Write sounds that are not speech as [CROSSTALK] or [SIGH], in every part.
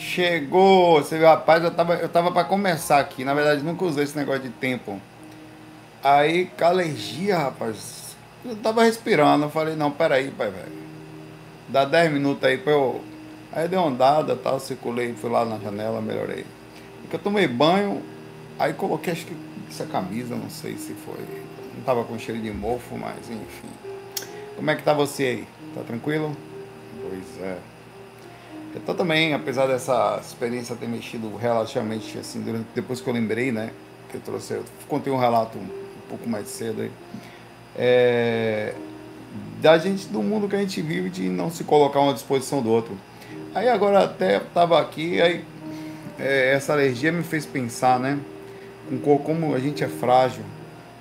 Chegou, você viu, rapaz, eu tava, eu tava pra começar aqui. Na verdade, nunca usei esse negócio de tempo. Aí, com alergia, rapaz. Eu tava respirando. Eu falei, não, peraí, pai, velho. Dá 10 minutos aí pra eu. Aí dei uma andada tal, circulei, fui lá na janela, melhorei. Porque eu tomei banho, aí coloquei acho que essa camisa, não sei se foi. Não tava com cheiro de mofo, mas enfim. Como é que tá você aí? Tá tranquilo? Pois é. Tô também, apesar dessa experiência ter mexido relativamente assim, durante, depois que eu lembrei, né? Que eu trouxe, eu contei um relato um, um pouco mais cedo aí. É, da gente, do mundo que a gente vive, de não se colocar uma disposição do outro. Aí agora até tava aqui, aí é, essa alergia me fez pensar, né? Com como a gente é frágil.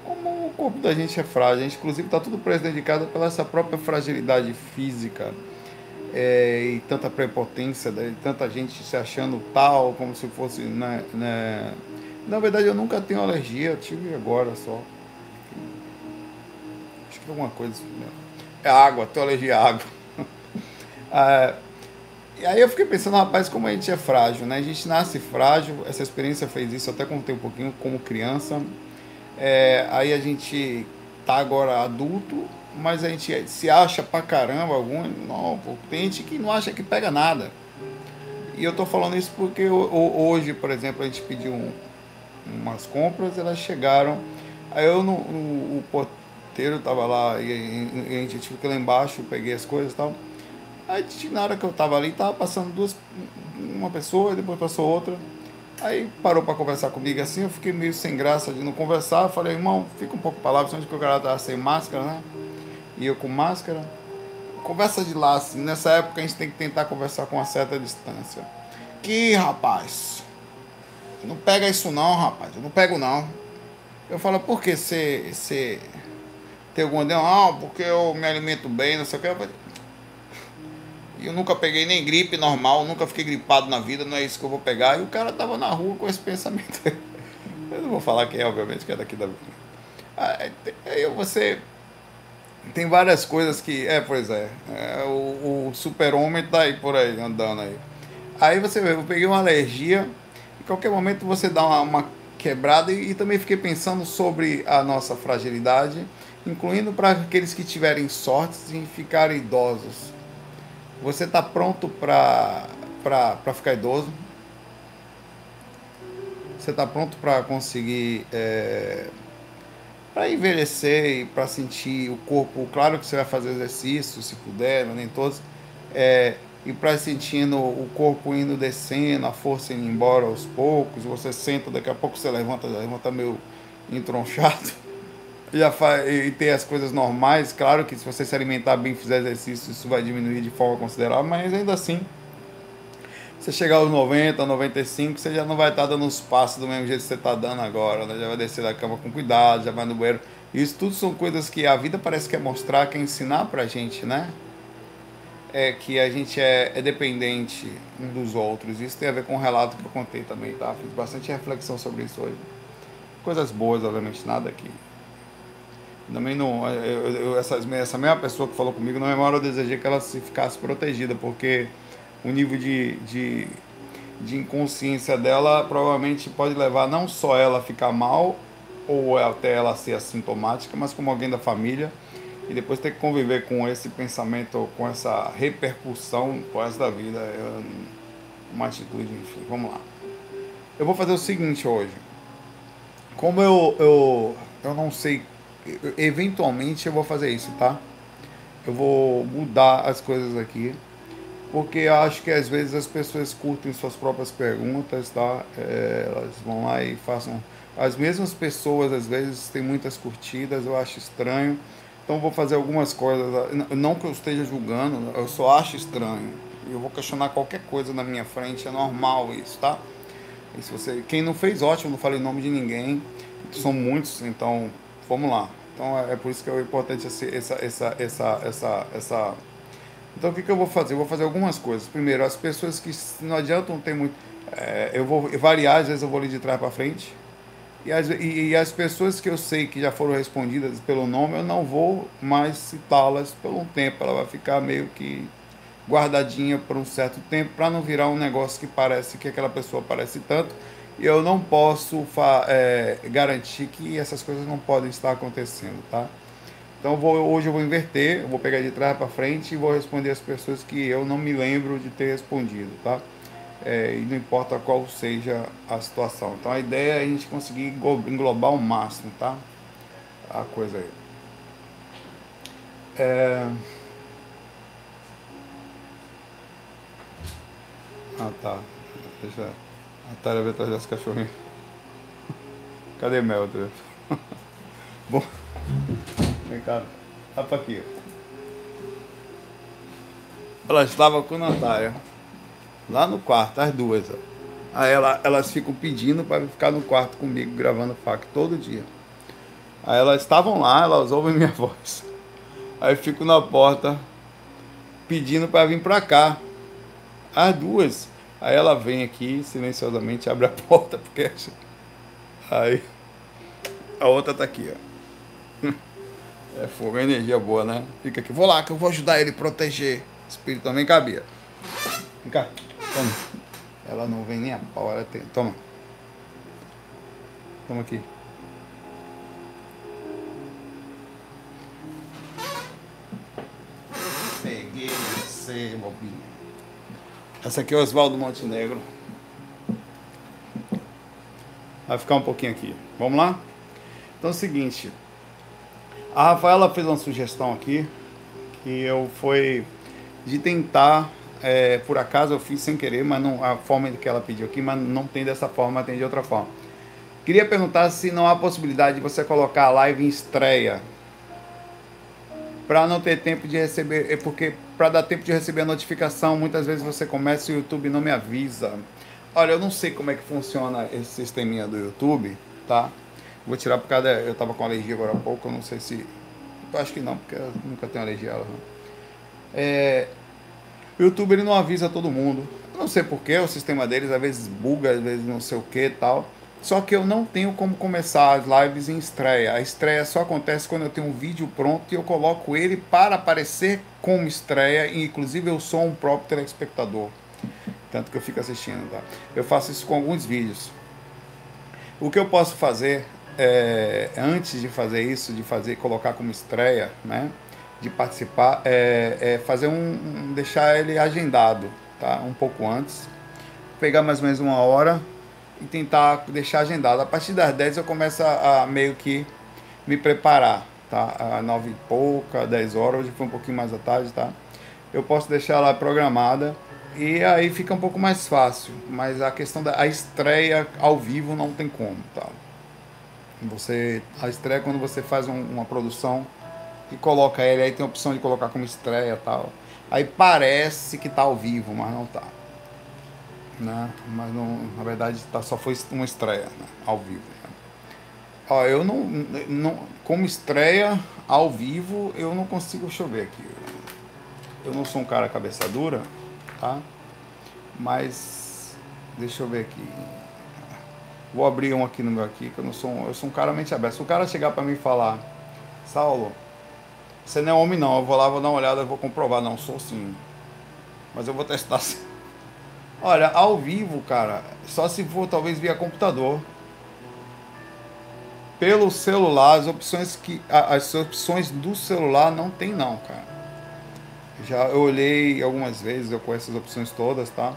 Como o corpo da gente é frágil. A gente, inclusive, está tudo casa pela essa própria fragilidade física é, e tanta prepotência, né, tanta gente se achando tal, como se fosse. Né, né. Na verdade, eu nunca tenho alergia, tive agora só. Acho que alguma coisa. Né. É água, tenho alergia à água. [LAUGHS] ah, e aí eu fiquei pensando, rapaz, como a gente é frágil, né? A gente nasce frágil, essa experiência fez isso, até contei um pouquinho como criança. É, aí a gente tá agora adulto, mas a gente se acha pra caramba algum. Não, tem gente que não acha que pega nada. E eu tô falando isso porque hoje, por exemplo, a gente pediu um, umas compras, elas chegaram. Aí eu no, no o porteiro tava lá e, e, a gente tive que ir lá embaixo, peguei as coisas e tal. Aí na hora que eu tava ali, tava passando duas, uma pessoa, depois passou outra. Aí parou para conversar comigo assim, eu fiquei meio sem graça de não conversar. Falei, irmão, fica um pouco para lá, principalmente que o cara tava sem máscara, né? E eu com máscara. Conversa de lá, assim, nessa época a gente tem que tentar conversar com uma certa distância. Que rapaz, não pega isso não, rapaz, eu não pego não. Eu falo, por que você tem alguma Não, porque eu me alimento bem, não sei o que. E eu nunca peguei nem gripe normal, nunca fiquei gripado na vida, não é isso que eu vou pegar. E o cara tava na rua com esse pensamento. [LAUGHS] Eu não vou falar quem é, obviamente, que é daqui da. Aí você. Tem várias coisas que. É, pois é. é o, o super-homem tá aí por aí, andando aí. Aí você vê, eu peguei uma alergia. Em qualquer momento você dá uma, uma quebrada. E, e também fiquei pensando sobre a nossa fragilidade, incluindo para aqueles que tiverem sorte em ficarem idosos você está pronto para ficar idoso? Você está pronto para conseguir. É, para envelhecer e para sentir o corpo. Claro que você vai fazer exercício, se puder, nem todos. É, e para sentindo o corpo indo descendo, a força indo embora aos poucos. Você senta, daqui a pouco você levanta, levanta meio entronchado [LAUGHS] já faz, e ter as coisas normais, claro que se você se alimentar bem, fizer exercício, isso vai diminuir de forma considerável, mas ainda assim, você chegar aos 90, 95, você já não vai estar dando os passos do mesmo jeito que você está dando agora, né? já vai descer da cama com cuidado, já vai no banheiro. Isso tudo são coisas que a vida parece que é mostrar, que é ensinar pra gente, né? É que a gente é, é dependente um dos outros. Isso tem a ver com o relato que eu contei também, tá? Fiz bastante reflexão sobre isso hoje. Coisas boas, obviamente, nada que também não. Eu, eu, essa, essa mesma pessoa que falou comigo, na memória eu desejei que ela se ficasse protegida, porque o nível de, de, de inconsciência dela provavelmente pode levar não só ela a ficar mal, ou até ela ser assintomática, mas como alguém da família, e depois ter que conviver com esse pensamento, com essa repercussão com essa da vida. É uma atitude, enfim, vamos lá. Eu vou fazer o seguinte hoje. Como eu, eu, eu não sei eventualmente eu vou fazer isso, tá? Eu vou mudar as coisas aqui, porque acho que às vezes as pessoas curtem suas próprias perguntas, tá? É, elas vão lá e façam. As mesmas pessoas às vezes têm muitas curtidas, eu acho estranho. Então vou fazer algumas coisas, não que eu esteja julgando, eu só acho estranho. Eu vou questionar qualquer coisa na minha frente, é normal isso, tá? E se você, quem não fez, ótimo, não falei nome de ninguém. São muitos, então vamos lá. Então é, é por isso que é importante essa, essa, essa, essa, essa. Então o que, que eu vou fazer? Eu vou fazer algumas coisas. Primeiro, as pessoas que não adiantam ter muito. É, eu vou variar, às vezes eu vou ler de trás para frente. E as, e, e as pessoas que eu sei que já foram respondidas pelo nome, eu não vou mais citá-las por um tempo. Ela vai ficar meio que guardadinha por um certo tempo para não virar um negócio que parece que aquela pessoa parece tanto. E eu não posso é, garantir que essas coisas não podem estar acontecendo, tá? Então vou, hoje eu vou inverter, eu vou pegar de trás para frente e vou responder as pessoas que eu não me lembro de ter respondido, tá? É, e não importa qual seja a situação. Então a ideia é a gente conseguir englobar o máximo, tá? A coisa aí. É... Ah tá. Deixa a Tara ver atrás das cachorrinhas. [LAUGHS] Cadê Mel? [LAUGHS] Bom. Vem cá. Vai pra aqui. Ela estava com a Natália. Lá no quarto, as duas. Aí ela, elas ficam pedindo para ficar no quarto comigo, gravando FAC todo dia. Aí elas estavam lá, elas ouvem minha [LAUGHS] voz. Aí eu fico na porta pedindo para vir para cá. As duas. Aí ela vem aqui silenciosamente, abre a [LAUGHS] porta, porque aí a outra tá aqui, ó. É fogo, é energia boa, né? Fica aqui. Vou lá que eu vou ajudar ele a proteger. Espírito também cabia. Vem cá. Toma. Ela não vem nem a pau, ela tem. Toma. Toma aqui. Peguei você, bobinha. Essa aqui é o Oswaldo Montenegro. Vai ficar um pouquinho aqui. Vamos lá? Então é o seguinte. A Rafaela fez uma sugestão aqui que eu foi de tentar, é, por acaso eu fiz sem querer, mas não, a forma que ela pediu aqui, mas não tem dessa forma, tem de outra forma. Queria perguntar se não há possibilidade de você colocar a live em estreia para não ter tempo de receber, é porque para dar tempo de receber a notificação, muitas vezes você começa e o YouTube não me avisa. Olha, eu não sei como é que funciona esse sisteminha do YouTube, tá? Vou tirar por causa. Eu tava com alergia agora há pouco, eu não sei se. Eu acho que não, porque eu nunca tenho alergia a ela. É, o YouTube ele não avisa todo mundo. Eu não sei porquê, o sistema deles às vezes buga, às vezes não sei o que tal. Só que eu não tenho como começar as lives em estreia. A estreia só acontece quando eu tenho um vídeo pronto e eu coloco ele para aparecer como estreia. E, inclusive eu sou um próprio telespectador. Tanto que eu fico assistindo, tá? Eu faço isso com alguns vídeos. O que eu posso fazer é, antes de fazer isso, de fazer colocar como estreia, né, de participar, é, é fazer um, deixar ele agendado, tá, um pouco antes, pegar mais ou menos uma hora e tentar deixar agendado. A partir das 10 eu começo a, a meio que me preparar, tá, a 9 e pouca, 10 horas, hoje foi um pouquinho mais à tarde, tá. Eu posso deixar ela programada e aí fica um pouco mais fácil, mas a questão da a estreia ao vivo não tem como, tá? Você, a estreia é quando você faz um, uma produção e coloca ele, aí tem a opção de colocar como estreia tal. Aí parece que tá ao vivo, mas não tá. Né? Mas não, na verdade tá, só foi uma estreia né? ao vivo. Né? Ó, eu não, não. Como estreia ao vivo, eu não consigo. Deixa eu ver aqui. Eu não sou um cara cabeça dura, tá? Mas. Deixa eu ver aqui. Vou abrir um aqui no meu aqui, que eu não sou, eu sou um cara mente aberta. Se o cara chegar para mim e falar, Saulo, você não é homem não, eu vou lá, vou dar uma olhada, vou comprovar, não, sou sim. Mas eu vou testar. Olha, ao vivo, cara, só se for talvez via computador. Pelo celular, as opções que as opções do celular não tem não, cara. Já eu olhei algumas vezes, eu conheço as opções todas, tá?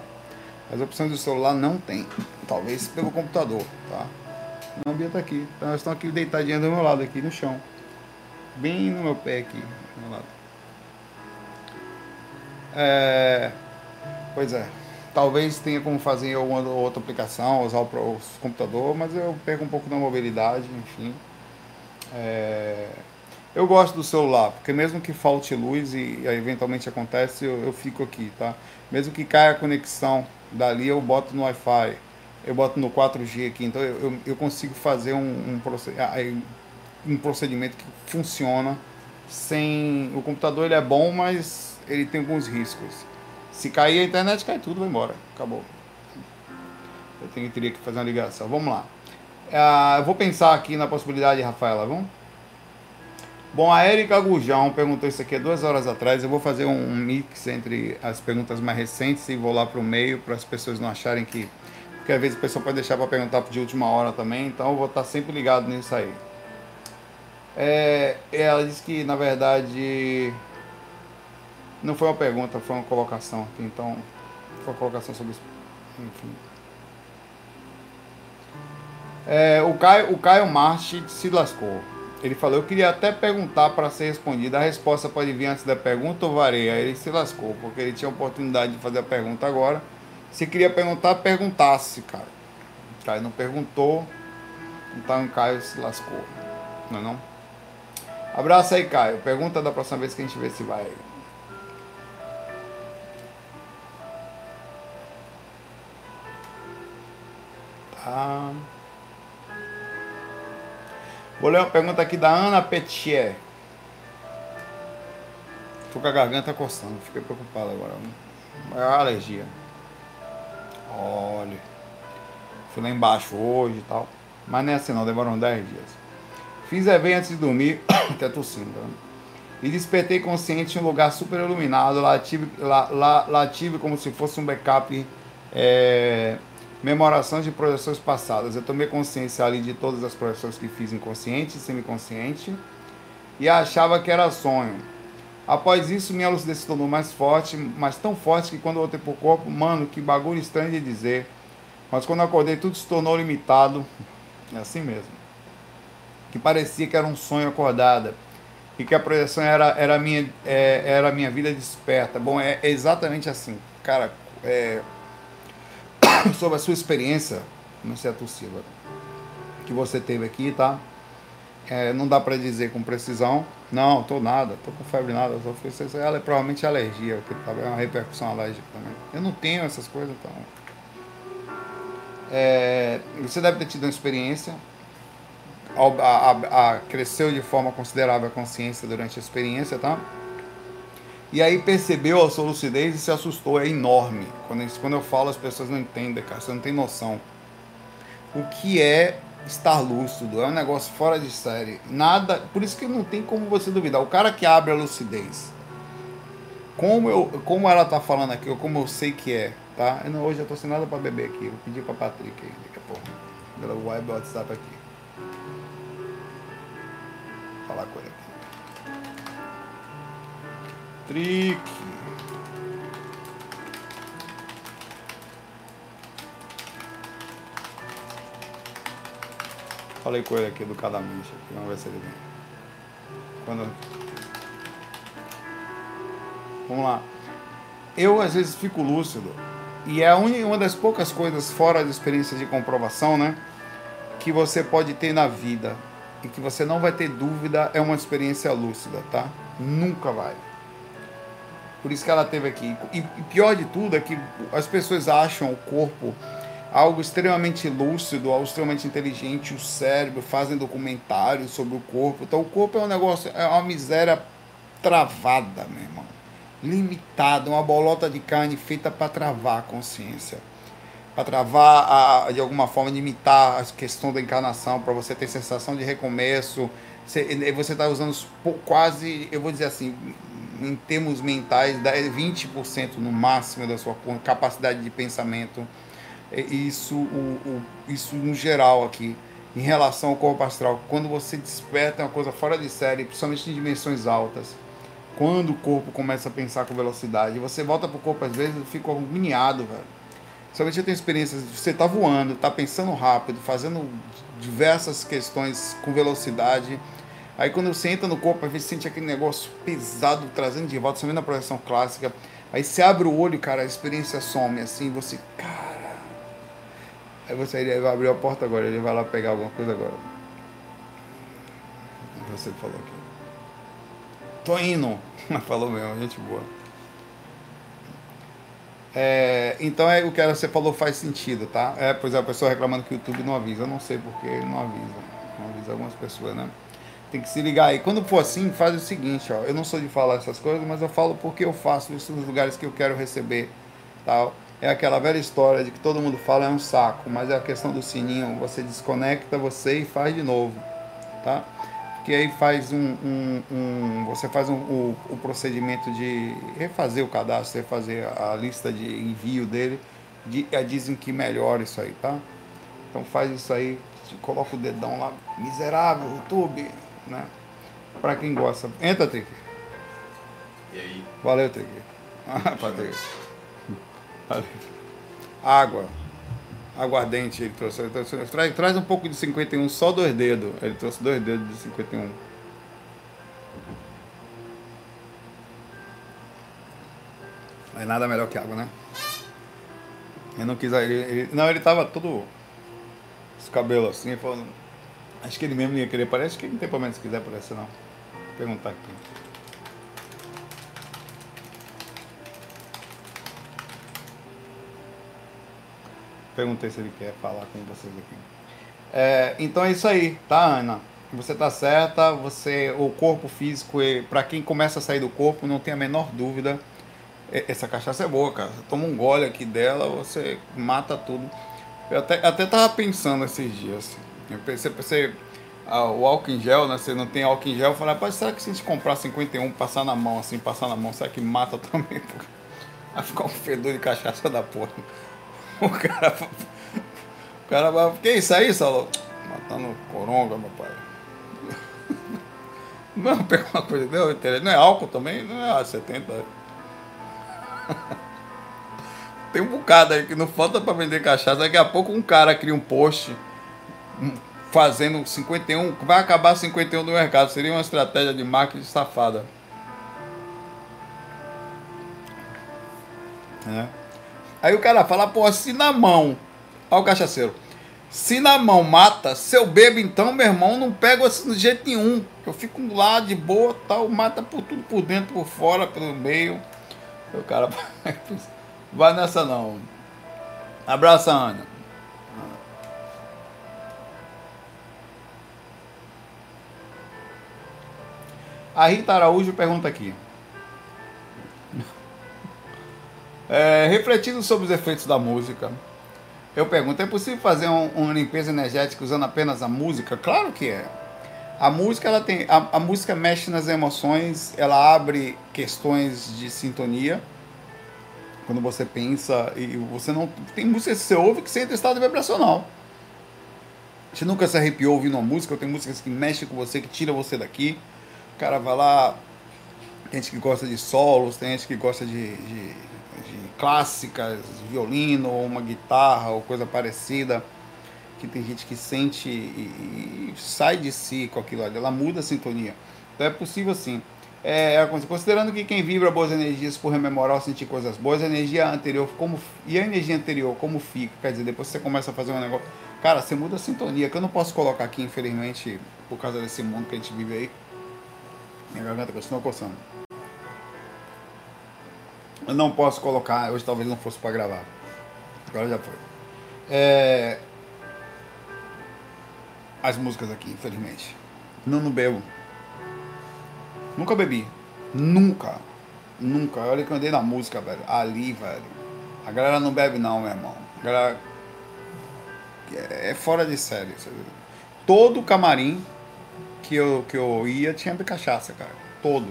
As opções do celular não tem. Talvez pelo computador, tá? Não, a Bia tá aqui. Então, elas estão aqui deitadinhas do meu lado, aqui no chão. Bem no meu pé aqui, do meu lado. É... Pois é. Talvez tenha como fazer alguma outra aplicação, usar o computador, mas eu perco um pouco da mobilidade, enfim. É... Eu gosto do celular, porque mesmo que falte luz e, e eventualmente acontece, eu, eu, fico aqui, tá? Mesmo que caia a conexão dali, eu boto no Wi-Fi eu boto no 4G aqui, então eu, eu, consigo fazer um, um, um, procedimento que funciona sem. O computador ele é bom, mas ele tem alguns riscos. Se cair a internet, cai tudo, vai embora. Acabou. Eu tenho, teria que fazer uma ligação. Vamos lá. Uh, eu vou pensar aqui na possibilidade, Rafaela, vamos? Bom, a Erika Gurjão perguntou isso aqui há duas horas atrás. Eu vou fazer um mix entre as perguntas mais recentes e vou lá para o meio para as pessoas não acharem que. Porque às vezes a pessoa pode deixar para perguntar de última hora também, então eu vou estar sempre ligado nisso aí. É, ela disse que na verdade não foi uma pergunta, foi uma colocação aqui, então foi uma colocação sobre isso. Enfim. É, o Caio, o Caio Marchi se lascou. Ele falou, eu queria até perguntar para ser respondida. A resposta pode vir antes da pergunta ou varia? Ele se lascou, porque ele tinha a oportunidade de fazer a pergunta agora. Se queria perguntar, perguntasse, cara. O Caio não perguntou, então o Caio se lascou. Não é não? Abraço aí, Caio. Pergunta da próxima vez que a gente vê se vai. Tá. Vou ler uma pergunta aqui da Ana Petier. Tô com a garganta coçando, fiquei preocupado agora. É alergia. Olha. Fui lá embaixo hoje e tal. Mas não é assim não, demoram 10 dias. Fiz evento antes de dormir, [COUGHS] até tossindo. Né? E despertei consciente em um lugar super iluminado. Lá tive, lá, lá, lá tive como se fosse um backup. É, Memorações de projeções passadas. Eu tomei consciência ali de todas as projeções que fiz inconsciente e semiconsciente e achava que era sonho. Após isso, minha lucidez se tornou mais forte, mas tão forte que quando eu voltei pro corpo, mano, que bagulho estranho de dizer. Mas quando eu acordei, tudo se tornou limitado. É assim mesmo. Que parecia que era um sonho acordada. E que a projeção era, era, minha, é, era minha vida desperta. Bom, é, é exatamente assim. Cara, é, [COUGHS] sobre a sua experiência no setor Silva que você teve aqui, tá? É, não dá para dizer com precisão. Não, tô nada, tô com febre nada, só fiz ela é provavelmente alergia, porque tá é uma repercussão alérgica também. Eu não tenho essas coisas, então. É, você deve ter tido uma experiência, a, a, a, cresceu de forma considerável a consciência durante a experiência, tá? E aí percebeu a sua lucidez e se assustou, é enorme. Quando, quando eu falo, as pessoas não entendem, cara, você não tem noção. O que é estar lúcido? É um negócio fora de série. Nada, por isso que não tem como você duvidar. O cara que abre a lucidez, como, eu, como ela tá falando aqui, ou como eu sei que é, tá? Eu não, hoje eu tô sem nada para beber aqui, vou pedir pra Patrick aí, daqui a pouco. Pela web WhatsApp aqui. Falar com ele Patrick. Falei com ele aqui educadamente. Vamos ver se ele vem. Quando... Vamos lá. Eu às vezes fico lúcido. E é uma das poucas coisas fora da experiência de comprovação, né? Que você pode ter na vida. E que você não vai ter dúvida, é uma experiência lúcida, tá? Nunca vai. Por isso que ela teve aqui. E pior de tudo é que as pessoas acham o corpo algo extremamente lúcido, algo extremamente inteligente, o cérebro, fazem documentários sobre o corpo. Então o corpo é um negócio, é uma miséria travada, meu irmão. Limitada, uma bolota de carne feita para travar a consciência. Para travar, a, de alguma forma, limitar a questão da encarnação, para você ter sensação de recomeço. Você está usando quase, eu vou dizer assim, em termos mentais, 20% no máximo da sua capacidade de pensamento. Isso, o, o, isso no geral aqui, em relação ao corpo astral. Quando você desperta é uma coisa fora de série, principalmente em dimensões altas. Quando o corpo começa a pensar com velocidade, você volta pro corpo às vezes e fica agoniado, velho. Somente eu tenho experiências, você tá voando, tá pensando rápido, fazendo diversas questões com velocidade Aí quando você entra no corpo, às vezes sente aquele negócio pesado trazendo de volta, vê na projeção clássica. Aí você abre o olho, cara, a experiência some assim, você, cara. Aí você ele vai abrir a porta agora, ele vai lá pegar alguma coisa agora. Você falou aqui. Tô indo. [LAUGHS] falou mesmo, gente boa. É, então é o que você falou faz sentido, tá? É, pois é, a pessoa reclamando que o YouTube não avisa. Eu não sei porque não avisa. Não avisa algumas pessoas, né? Tem que se ligar aí. Quando for assim, faz o seguinte, ó. Eu não sou de falar essas coisas, mas eu falo porque eu faço isso nos lugares que eu quero receber, tal. É aquela velha história de que todo mundo fala é um saco, mas é a questão do sininho, você desconecta você e faz de novo, tá? que aí faz um, um, um você faz um, o, o, procedimento de refazer o cadastro, refazer a lista de envio dele, de, é, dizem que melhora isso aí, tá? Então faz isso aí, coloca o dedão lá, miserável, YouTube, né? Pra quem gosta. Entra, Trick. E aí? Valeu, Trick. Ah, Patrick. [LAUGHS] Água. Aguardente ele trouxe. Ele trouxe traz, traz um pouco de 51, só dois dedos. Ele trouxe dois dedos de 51. Mas nada melhor que água, né? Ele não quis. Ele, ele, não, ele tava todo. Os cabelos assim, falando. Acho que ele mesmo ia querer. Parece que não tem problema se quiser aparecer, não. Vou perguntar aqui. Perguntei se ele quer falar com vocês aqui. É, então é isso aí, tá, Ana? Você tá certa, você, o corpo físico, para quem começa a sair do corpo, não tem a menor dúvida. Essa cachaça é boa, cara. Você toma um gole aqui dela, você mata tudo. Eu até, até tava pensando esses dias. Eu pensei, pensei ah, o álcool em gel, né? Você não tem álcool em gel. Eu falei, rapaz, será que se a gente comprar 51, passar na mão, assim, passar na mão, será que mata também? [LAUGHS] Vai ficar um fedor de cachaça da porra. O cara. [LAUGHS] O cara vai. Que isso aí, Saulo? Matando coronga, meu pai. [LAUGHS] Não, pega uma coisa, deu Não é álcool também? Não é A70. Tem um bocado aí que não falta para vender cachaça. Daqui a pouco um cara cria um post fazendo 51, vai acabar 51 do mercado. Seria uma estratégia de marketing safada. É. Aí o cara fala, pô, se na mão. Olha o cachaceiro. Se na mão mata, se eu bebo então, meu irmão, não pego assim de jeito nenhum. Eu fico lá de boa, tal, mata por tudo por dentro, por fora, pelo meio. O cara [LAUGHS] vai nessa não. Abraça, Ana. A Rita Araújo pergunta aqui. É, refletindo sobre os efeitos da música, eu pergunto: é possível fazer um, uma limpeza energética usando apenas a música? Claro que é. A música, ela tem, a, a música mexe nas emoções, ela abre questões de sintonia. Quando você pensa e você não tem música que você ouve que você entra em estado vibracional. Você nunca se arrepiou ouvindo uma música, ou tem músicas que mexem com você, que tira você daqui. Cara vai lá, tem gente que gosta de solos, tem gente que gosta de, de clássicas, violino ou uma guitarra ou coisa parecida, que tem gente que sente e, e sai de si com aquilo ali, ela muda a sintonia. Então é possível sim. É, é considerando que quem vibra boas energias por rememorar ou sentir coisas boas, a energia anterior como e a energia anterior como fica, quer dizer, depois você começa a fazer um negócio, cara, você muda a sintonia, que eu não posso colocar aqui, infelizmente, por causa desse mundo que a gente vive aí. Minha garganta continua coçando. Eu não posso colocar, hoje talvez não fosse para gravar. Agora já foi. É... As músicas aqui, infelizmente. Não, não bebo. Nunca bebi. Nunca. Nunca. Olha que eu andei na música, velho. Ali, velho. A galera não bebe não, meu irmão. A galera é fora de série. Todo camarim que eu, que eu ia tinha cachaça, cara. Todo.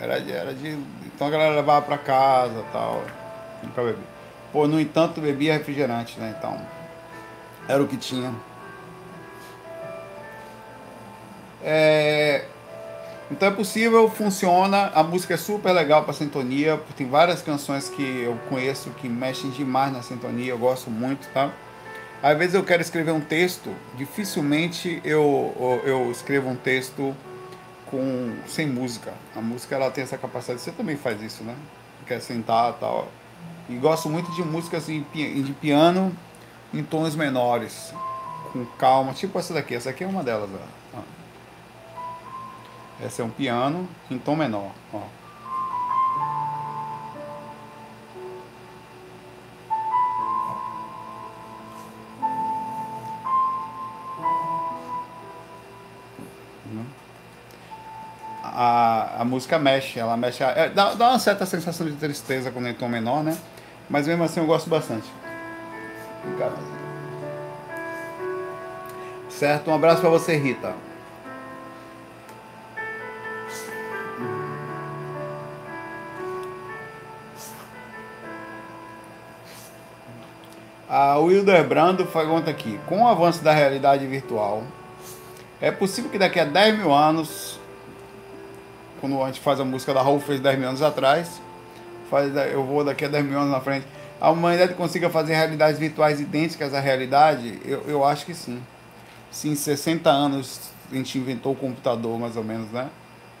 Era, era de. Então a galera levava pra casa tal. Nunca bebi. Pô, no entanto, bebia refrigerante, né? Então. Era o que tinha. É, então é possível, funciona. A música é super legal para sintonia. Tem várias canções que eu conheço que mexem demais na sintonia. Eu gosto muito, tá? Às vezes eu quero escrever um texto, dificilmente eu, eu, escrevo um texto com sem música. A música ela tem essa capacidade. Você também faz isso, né? Quer sentar tal. E gosto muito de músicas de piano em tons menores, com calma, tipo essa daqui. Essa aqui é uma delas. Ó. Essa é um piano em tom menor. Ó. a música mexe, ela mexe. É, dá, dá uma certa sensação de tristeza quando é em tom menor, né? Mas mesmo assim eu gosto bastante. Caramba. Certo, um abraço para você, Rita. A Wilder Brando pergunta aqui: com o avanço da realidade virtual, é possível que daqui a 10 mil anos quando a gente faz a música da Raul fez 10 mil anos atrás, faz, eu vou daqui a 10 mil anos na frente, a humanidade consiga fazer realidades virtuais idênticas à realidade? Eu, eu acho que sim. Se em 60 anos a gente inventou o computador, mais ou menos, né?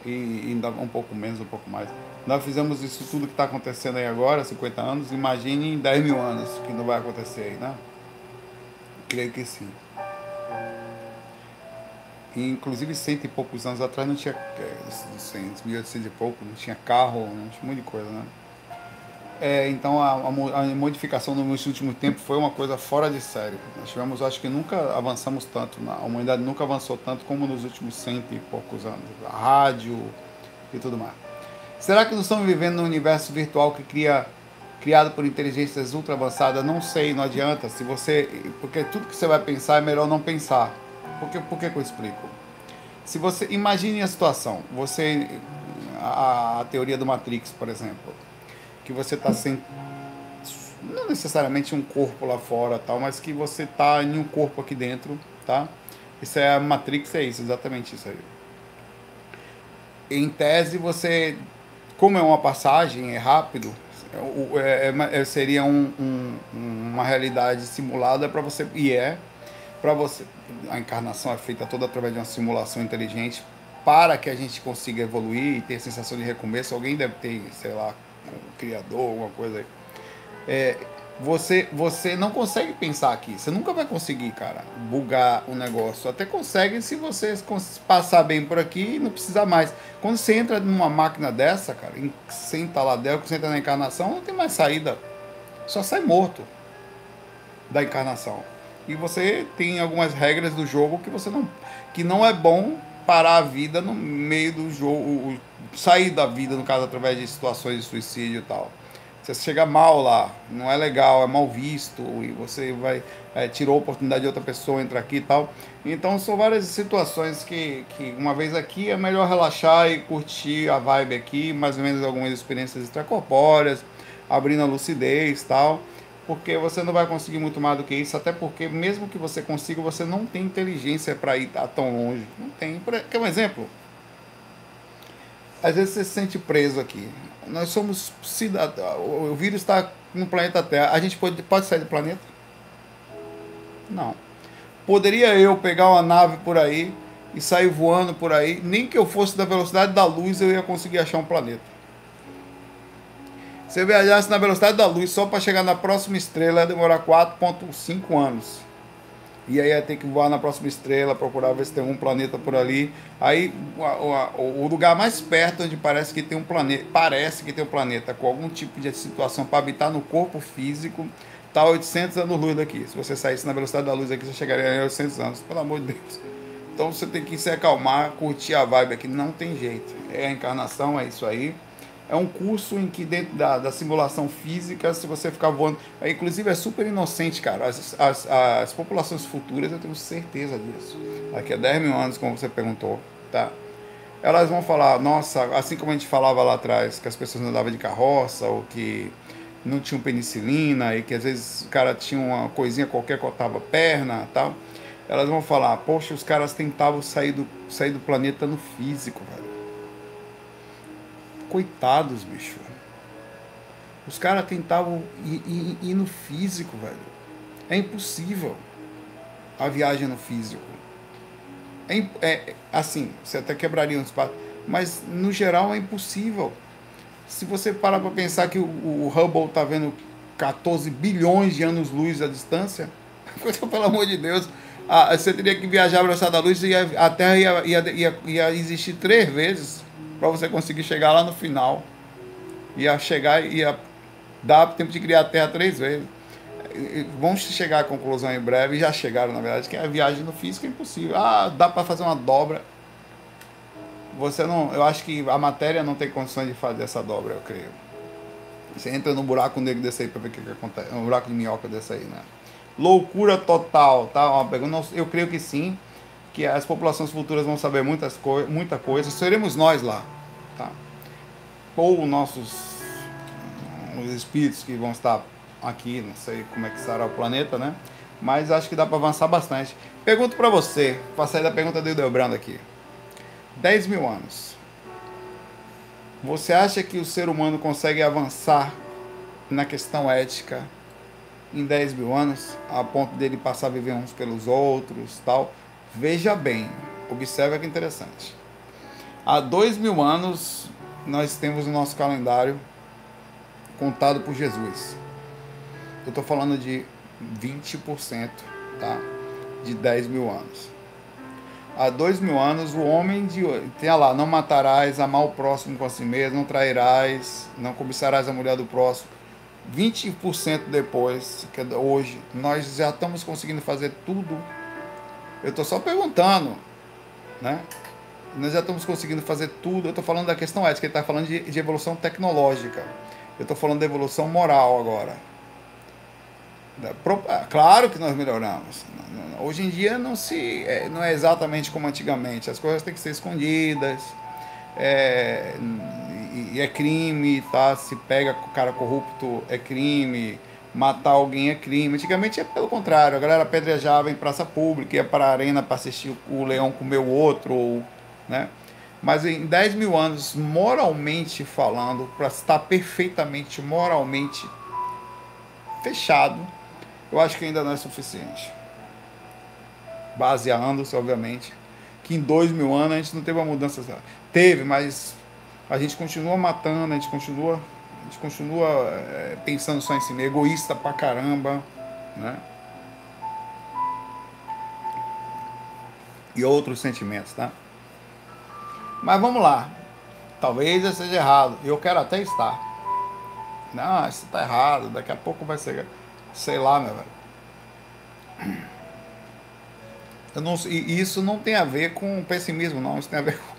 E ainda um pouco menos, um pouco mais. Nós fizemos isso tudo que está acontecendo aí agora, 50 anos, imagine em 10 mil anos que não vai acontecer aí, né? Creio que sim. Inclusive, cento e poucos anos atrás não tinha, 100, é, 1800 e pouco, não tinha carro, não tinha um monte de coisa, né? É, então a, a, modificação nos últimos tempos foi uma coisa fora de série. Nós tivemos, acho que nunca avançamos tanto, a humanidade nunca avançou tanto como nos últimos cento e poucos anos. A rádio e tudo mais. Será que nós estamos vivendo num universo virtual que cria criado por inteligências ultra avançadas? Não sei, não adianta. Se você, porque tudo que você vai pensar é melhor não pensar. Por que, por que, que eu explico? Se você imagine a situação, você a, a teoria do Matrix, por exemplo que você está sem não necessariamente um corpo lá fora tal, mas que você está em um corpo aqui dentro, tá? Isso é a Matrix, é isso, exatamente isso aí. Em tese, você, como é uma passagem, é rápido, é, é, é seria um, um, uma realidade simulada para você, e é, para você, a encarnação é feita toda através de uma simulação inteligente para que a gente consiga evoluir e ter a sensação de recomeço. Alguém deve ter, sei lá, um criador, alguma coisa aí. É, você, você não consegue pensar aqui. Você nunca vai conseguir, cara, bugar o negócio. Até consegue se você passar bem por aqui e não precisar mais. Quando você entra numa máquina dessa, cara, senta lá dentro, você entra na encarnação, não tem mais saída. Só sai morto da encarnação. E você tem algumas regras do jogo que você não. que não é bom parar a vida no meio do jogo, sair da vida, no caso, através de situações de suicídio e tal. Você chega mal lá, não é legal, é mal visto, e você vai é, tirou a oportunidade de outra pessoa entrar aqui e tal. Então são várias situações que, que uma vez aqui é melhor relaxar e curtir a vibe aqui, mais ou menos algumas experiências extracorpóreas, abrindo a lucidez tal porque você não vai conseguir muito mais do que isso, até porque mesmo que você consiga, você não tem inteligência para ir tão longe. Não tem. Quer um exemplo? Às vezes você se sente preso aqui. Nós somos cidadãos. O vírus está no planeta Terra. A gente pode, pode sair do planeta? Não. Poderia eu pegar uma nave por aí e sair voando por aí? Nem que eu fosse da velocidade da luz, eu ia conseguir achar um planeta. Se eu viajasse na velocidade da luz só para chegar na próxima estrela, ia demorar 4,5 anos. E aí ia ter que voar na próxima estrela, procurar ver se tem um planeta por ali. Aí o, o lugar mais perto onde parece que tem um planeta, parece que tem um planeta com algum tipo de situação para habitar no corpo físico, está 800 anos luz daqui. Se você saísse na velocidade da luz aqui, você chegaria a 800 anos, pelo amor de Deus. Então você tem que se acalmar, curtir a vibe aqui, não tem jeito. É a encarnação, é isso aí é um curso em que dentro da, da simulação física, se você ficar voando, é, inclusive é super inocente, cara. As, as, as populações futuras, eu tenho certeza disso. Daqui a 10 mil anos, como você perguntou, tá? Elas vão falar, nossa, assim como a gente falava lá atrás, que as pessoas andavam de carroça, ou que não tinham penicilina, e que às vezes o cara tinha uma coisinha qualquer, cortava perna tal. Elas vão falar, poxa, os caras tentavam sair do, sair do planeta no físico, velho coitados, bicho. Os caras tentavam ir, ir, ir, no físico, velho. É impossível a viagem no físico. É, é assim, você até quebraria um espaço, mas no geral é impossível. Se você parar para pensar que o, o Hubble está vendo 14 bilhões de anos-luz à distância, [LAUGHS] pelo amor de Deus, a, você teria que viajar a velocidade da luz e a, a Terra ia, ia, ia, ia existir três vezes para você conseguir chegar lá no final. Ia chegar e ia dar tempo de criar a Terra três vezes. Vamos chegar à conclusão em breve, já chegaram na verdade, que a viagem no físico é impossível. Ah, dá para fazer uma dobra. Você não, eu acho que a matéria não tem condições de fazer essa dobra, eu creio. Você entra no buraco negro desse aí para ver o que, que acontece, um buraco de minhoca desse aí, né? Loucura total, tá? Eu creio que sim que as populações futuras vão saber muitas co muita coisa, seremos nós lá, tá? Ou nossos os espíritos que vão estar aqui, não sei como é que será o planeta, né? Mas acho que dá para avançar bastante. Pergunto para você, para sair da pergunta do Hildebrando aqui. 10 mil anos. Você acha que o ser humano consegue avançar na questão ética em 10 mil anos, a ponto dele passar a viver uns pelos outros tal? Veja bem, observa que interessante. Há dois mil anos, nós temos o nosso calendário contado por Jesus. Eu estou falando de 20%, tá? De 10 mil anos. Há dois mil anos, o homem de tem lá, não matarás, amar o próximo com a si mesmo, não trairás, não cobiçarás a mulher do próximo. 20% depois, que é hoje, nós já estamos conseguindo fazer tudo. Eu estou só perguntando, né? Nós já estamos conseguindo fazer tudo. Eu estou falando da questão ética, ele está falando de, de evolução tecnológica. Eu estou falando de evolução moral agora. Ah, claro que nós melhoramos. Hoje em dia não se é, não é exatamente como antigamente. As coisas têm que ser escondidas. É, e é crime, tá? Se pega o cara corrupto é crime, matar alguém é crime. Antigamente é pelo contrário, a galera apedrejava em praça pública, ia para a arena para assistir o leão comer o outro, ou, né? Mas em 10 mil anos, moralmente falando, para estar perfeitamente moralmente fechado, eu acho que ainda não é suficiente. Baseando-se, obviamente, que em dois mil anos a gente não teve uma mudança. Teve, mas a gente continua matando, a gente continua, a gente continua é, pensando só em si mesmo, egoísta pra caramba, né? E outros sentimentos, tá? Mas vamos lá. Talvez eu seja errado. Eu quero até estar. Não, isso tá errado. Daqui a pouco vai ser. Sei lá, meu velho. Eu não, e isso não tem a ver com pessimismo, não. Isso tem a ver com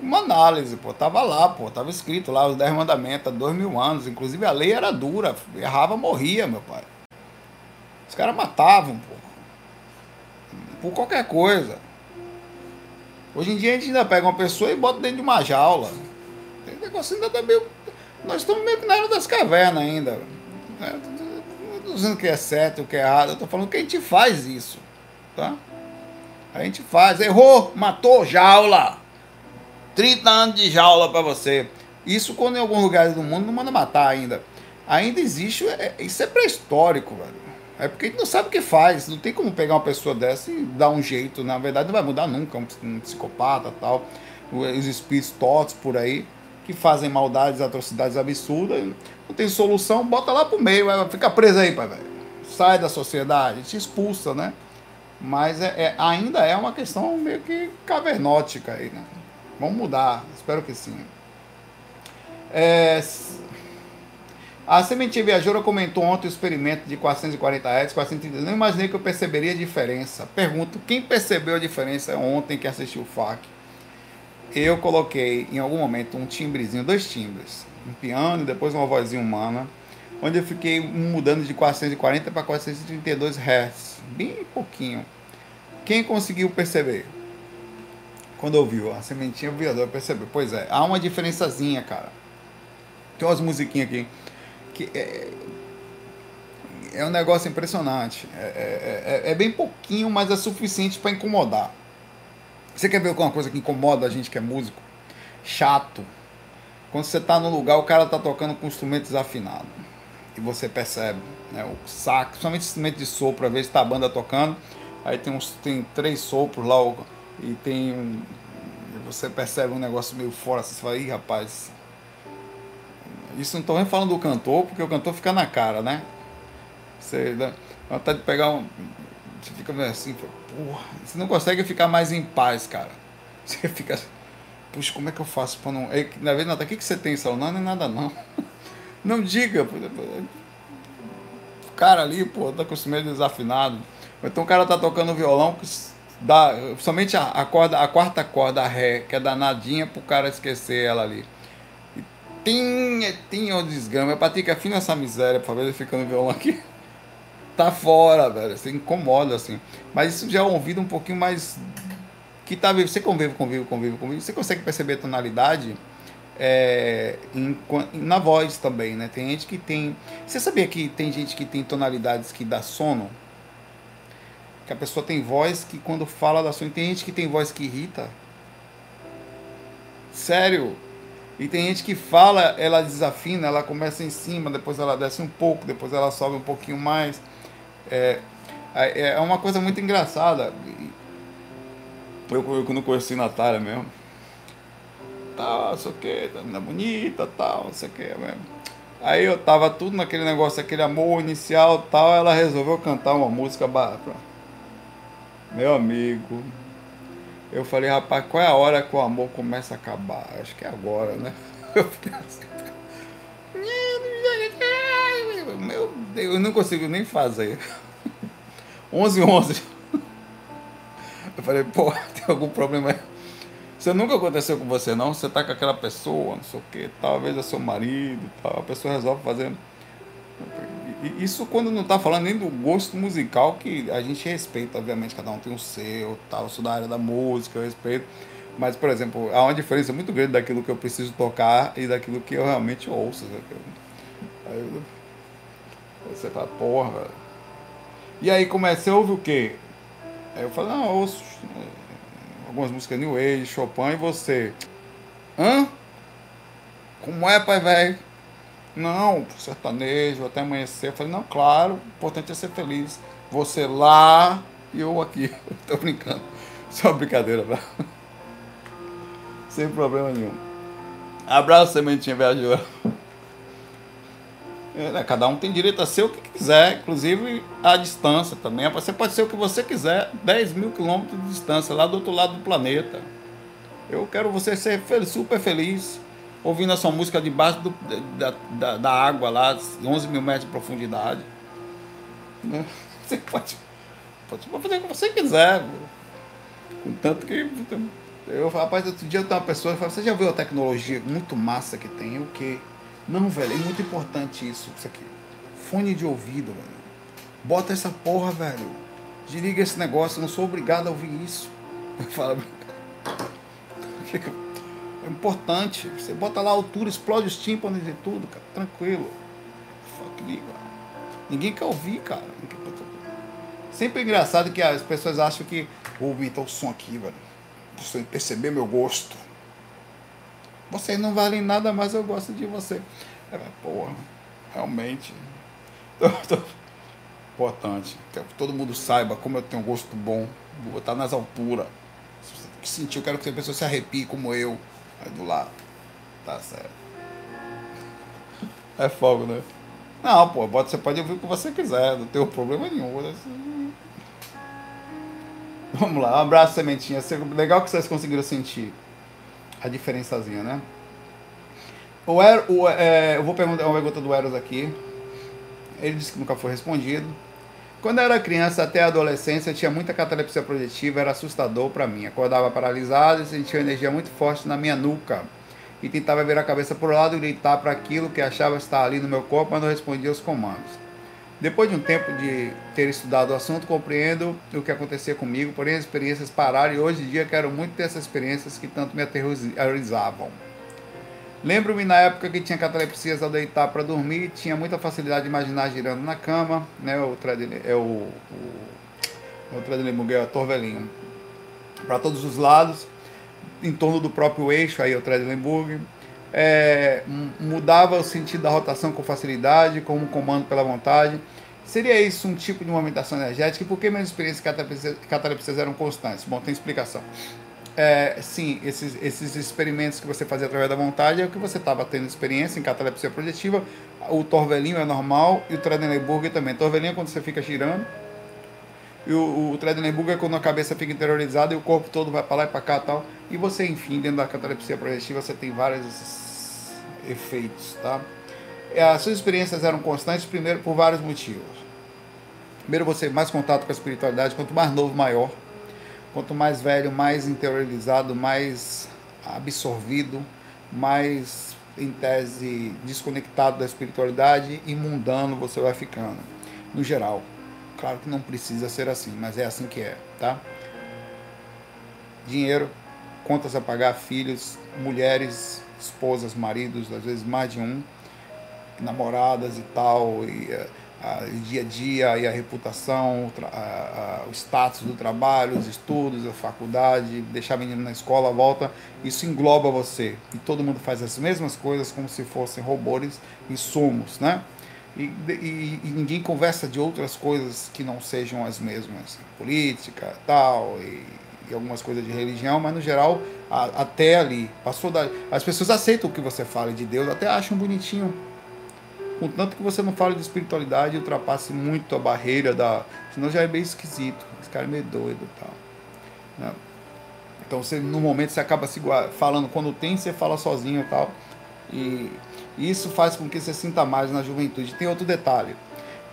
uma análise, pô. Tava lá, pô. Tava escrito lá os 10 mandamentos há dois mil anos. Inclusive a lei era dura. Errava, morria, meu pai. Os caras matavam, pô. Por qualquer coisa. Hoje em dia a gente ainda pega uma pessoa e bota dentro de uma jaula. Tem negócio ainda tá meio. Nós estamos meio que na era das cavernas ainda. Não estou dizendo que é certo, o que é errado. Eu estou falando que a gente faz isso. Tá? A gente faz. Errou, matou, jaula. 30 anos de jaula para você. Isso quando em alguns lugares do mundo não manda matar ainda. Ainda existe. É, isso é pré-histórico, velho. É porque a gente não sabe o que faz. Não tem como pegar uma pessoa dessa e dar um jeito. Na verdade, não vai mudar nunca. Um psicopata tal. Os espíritos tortos por aí que fazem maldades, atrocidades absurdas. Não tem solução, bota lá pro meio. Fica preso aí, pai, velho. Sai da sociedade, te expulsa, né? Mas é, é, ainda é uma questão meio que cavernótica aí, né? Vamos mudar, espero que sim. É, a Sementinha Viajora comentou ontem o experimento de 440 Hz, 430. Não imaginei que eu perceberia a diferença. Pergunto, quem percebeu a diferença ontem que assistiu o FAC? Eu coloquei em algum momento um timbrezinho, dois timbres, um piano e depois uma vozinha humana, onde eu fiquei mudando de 440 para 432 Hz, bem pouquinho. Quem conseguiu perceber? Quando ouviu, a sementinha viadora percebeu. Pois é, há uma diferençazinha, cara. Tem umas musiquinhas aqui que é, é um negócio impressionante. É, é, é, é bem pouquinho, mas é suficiente para incomodar. Você quer ver alguma coisa que incomoda a gente que é músico? Chato. Quando você está no lugar, o cara está tocando com instrumento desafinado. E você percebe, né? O saco, somente instrumento de sopro, às vezes está a banda tocando, aí tem uns tem três sopros lá e tem um você percebe um negócio meio fora, você fala, ih, rapaz, isso não estou nem falando do cantor, porque o cantor fica na cara, né? Você dá vontade de pegar um. Você fica assim, porra, você não consegue ficar mais em paz, cara. [LAUGHS] Você fica. Puxa, como é que eu faço para não. É, na vez, nada, o que, você tem, Saulo? Não, não é nada não. [LAUGHS] Não diga. O cara ali, pô, tá com o meio desafinado. Então o cara tá tocando violão, somente a, a, corda, a quarta corda, a ré, que é danadinha pro cara esquecer ela ali tinha, tinha o desgrama. Patrick, afina essa miséria, por favor, ele fica no violão aqui. [LAUGHS] Tá fora, velho. Você incomoda, assim. Mas isso já é um ouvido um pouquinho mais. Que tá Você convive, convive, convive, convive. Você consegue perceber a tonalidade? é, em, na voz também, né? Tem gente que tem. Você sabia que tem gente que tem tonalidades que dá sono? Que a pessoa tem voz que quando fala dá sono. Tem gente que tem voz que irrita. Sério. E tem gente que fala, ela desafina, ela começa em cima, depois ela desce um pouco, depois ela sobe um pouquinho mais. É, é, é uma coisa muito engraçada. Eu, eu não conheci Natália mesmo tal, não sei o que, tá menina bonita, tal, não sei o que mesmo. Aí eu tava tudo naquele negócio, aquele amor inicial tal, ela resolveu cantar uma música barra. Meu amigo. Eu falei, rapaz, qual é a hora que o amor começa a acabar? Acho que é agora, né? [LAUGHS] Meu Deus, eu não consigo nem fazer. [LAUGHS] 11 11 Eu falei, pô, tem algum problema aí? Isso nunca aconteceu com você, não? Você tá com aquela pessoa, não sei o que, talvez é seu marido tal, a pessoa resolve fazer. Isso quando não tá falando nem do gosto musical, que a gente respeita, obviamente, cada um tem o seu, tal, eu sou da área da música, eu respeito. Mas, por exemplo, há uma diferença muito grande daquilo que eu preciso tocar e daquilo que eu realmente ouço. Aí você fala, porra. E aí começa, a ouvir o quê? Aí eu falo, não, eu ouço algumas músicas New Age, Chopin, e você. Hã? Como é, pai velho? Não, sertanejo, até amanhecer. Eu falei, não, claro, o importante é ser feliz. Você lá e eu aqui. [LAUGHS] Tô brincando. Só brincadeira, velho. [LAUGHS] Sem problema nenhum. Abraço, sementinha viajou. É, né, cada um tem direito a ser o que quiser, inclusive a distância também. Você pode ser o que você quiser, 10 mil quilômetros de distância, lá do outro lado do planeta. Eu quero você ser super feliz, ouvindo a sua música debaixo do, da, da, da, água lá, 11 mil metros de profundidade. Né? [LAUGHS] Você pode, pode fazer o que você quiser. Contanto que. Eu, rapaz, outro dia eu tenho uma pessoa que fala, você já viu a tecnologia muito massa que tem? O que? Não, velho, é muito importante isso, isso aqui. Fone de ouvido, velho. Bota essa porra, velho. Desliga esse negócio, eu não sou obrigado a ouvir isso. [LAUGHS] Fala. É importante. Você bota lá a altura, explode os tímpanos e tudo, cara. Tranquilo. Fuck liga. Ninguém quer ouvir, cara. Sempre é engraçado que as pessoas acham que ouve então o som aqui, velho. Você perceber meu gosto. Vocês não valem nada, mas eu gosto de você. É, porra, realmente. [LAUGHS] Importante. Que todo mundo saiba como eu tenho um gosto bom. Vou estar nas alturas. Que sentir, eu quero que a pessoa se arrepie como eu. Aí do lado. Tá certo. É fogo, né? Não, pô, você pode ouvir o que você quiser, não tem problema nenhum. Vamos lá, um abraço, sementinha. Legal que vocês conseguiram sentir a diferençazinha, né? O, er, o é, eu vou perguntar uma pergunta do Eros aqui. Ele disse que nunca foi respondido. Quando eu era criança até a adolescência, tinha muita catalepsia projetiva, era assustador para mim. Acordava paralisado e sentia energia muito forte na minha nuca. E tentava virar a cabeça para o lado e gritar para aquilo que achava estar ali no meu corpo, mas não respondia os comandos. Depois de um tempo de ter estudado o assunto, compreendo o que acontecia comigo, porém as experiências pararam e hoje em dia quero muito ter essas experiências que tanto me aterrorizavam. Lembro-me na época que tinha catalepsias ao deitar para dormir, tinha muita facilidade de imaginar girando na cama, né? O é o, o, o Tredelenburg é o Torvelinho, para todos os lados, em torno do próprio eixo, aí o Tredelenburg é, mudava o sentido da rotação com facilidade, como comando pela vontade. Seria isso um tipo de movimentação energética? E por que minhas experiências catalepsias eram constantes? Bom, tem explicação. É, sim, esses, esses experimentos que você fazia através da vontade é o que você estava tendo experiência em catalepsia projetiva. O torvelinho é normal e o Tredelenburg também. Torvelinho é quando você fica girando. E o, o Tredelenburg é quando a cabeça fica interiorizada e o corpo todo vai para lá e para cá tal. E você, enfim, dentro da catalepsia projetiva, você tem vários efeitos, tá? É, as suas experiências eram constantes, primeiro, por vários motivos. Primeiro, você mais contato com a espiritualidade, quanto mais novo, maior. Quanto mais velho, mais interiorizado, mais absorvido, mais, em tese, desconectado da espiritualidade e mundano você vai ficando, no geral. Claro que não precisa ser assim, mas é assim que é, tá? Dinheiro, contas a pagar, filhos, mulheres, esposas, maridos, às vezes mais de um, namoradas e tal, e eh, a, o dia a dia e a reputação, a, a, o status do trabalho, os estudos, a faculdade, deixar menino na escola, volta, isso engloba você. E todo mundo faz as mesmas coisas como se fossem robôs e somos, né? E, e, e, ninguém conversa de outras coisas que não sejam as mesmas, política, tal, e, e algumas coisas de religião, mas no geral, a, até ali, passou da, as pessoas aceitam o que você fala de Deus, até acham bonitinho, Contanto que você não fale de espiritualidade e ultrapasse muito a barreira da. Senão já é bem esquisito. Esse cara é meio doido e tal. Né? Então você, no momento você acaba se falando. Quando tem, você fala sozinho e tal. E isso faz com que você sinta mais na juventude. Tem outro detalhe.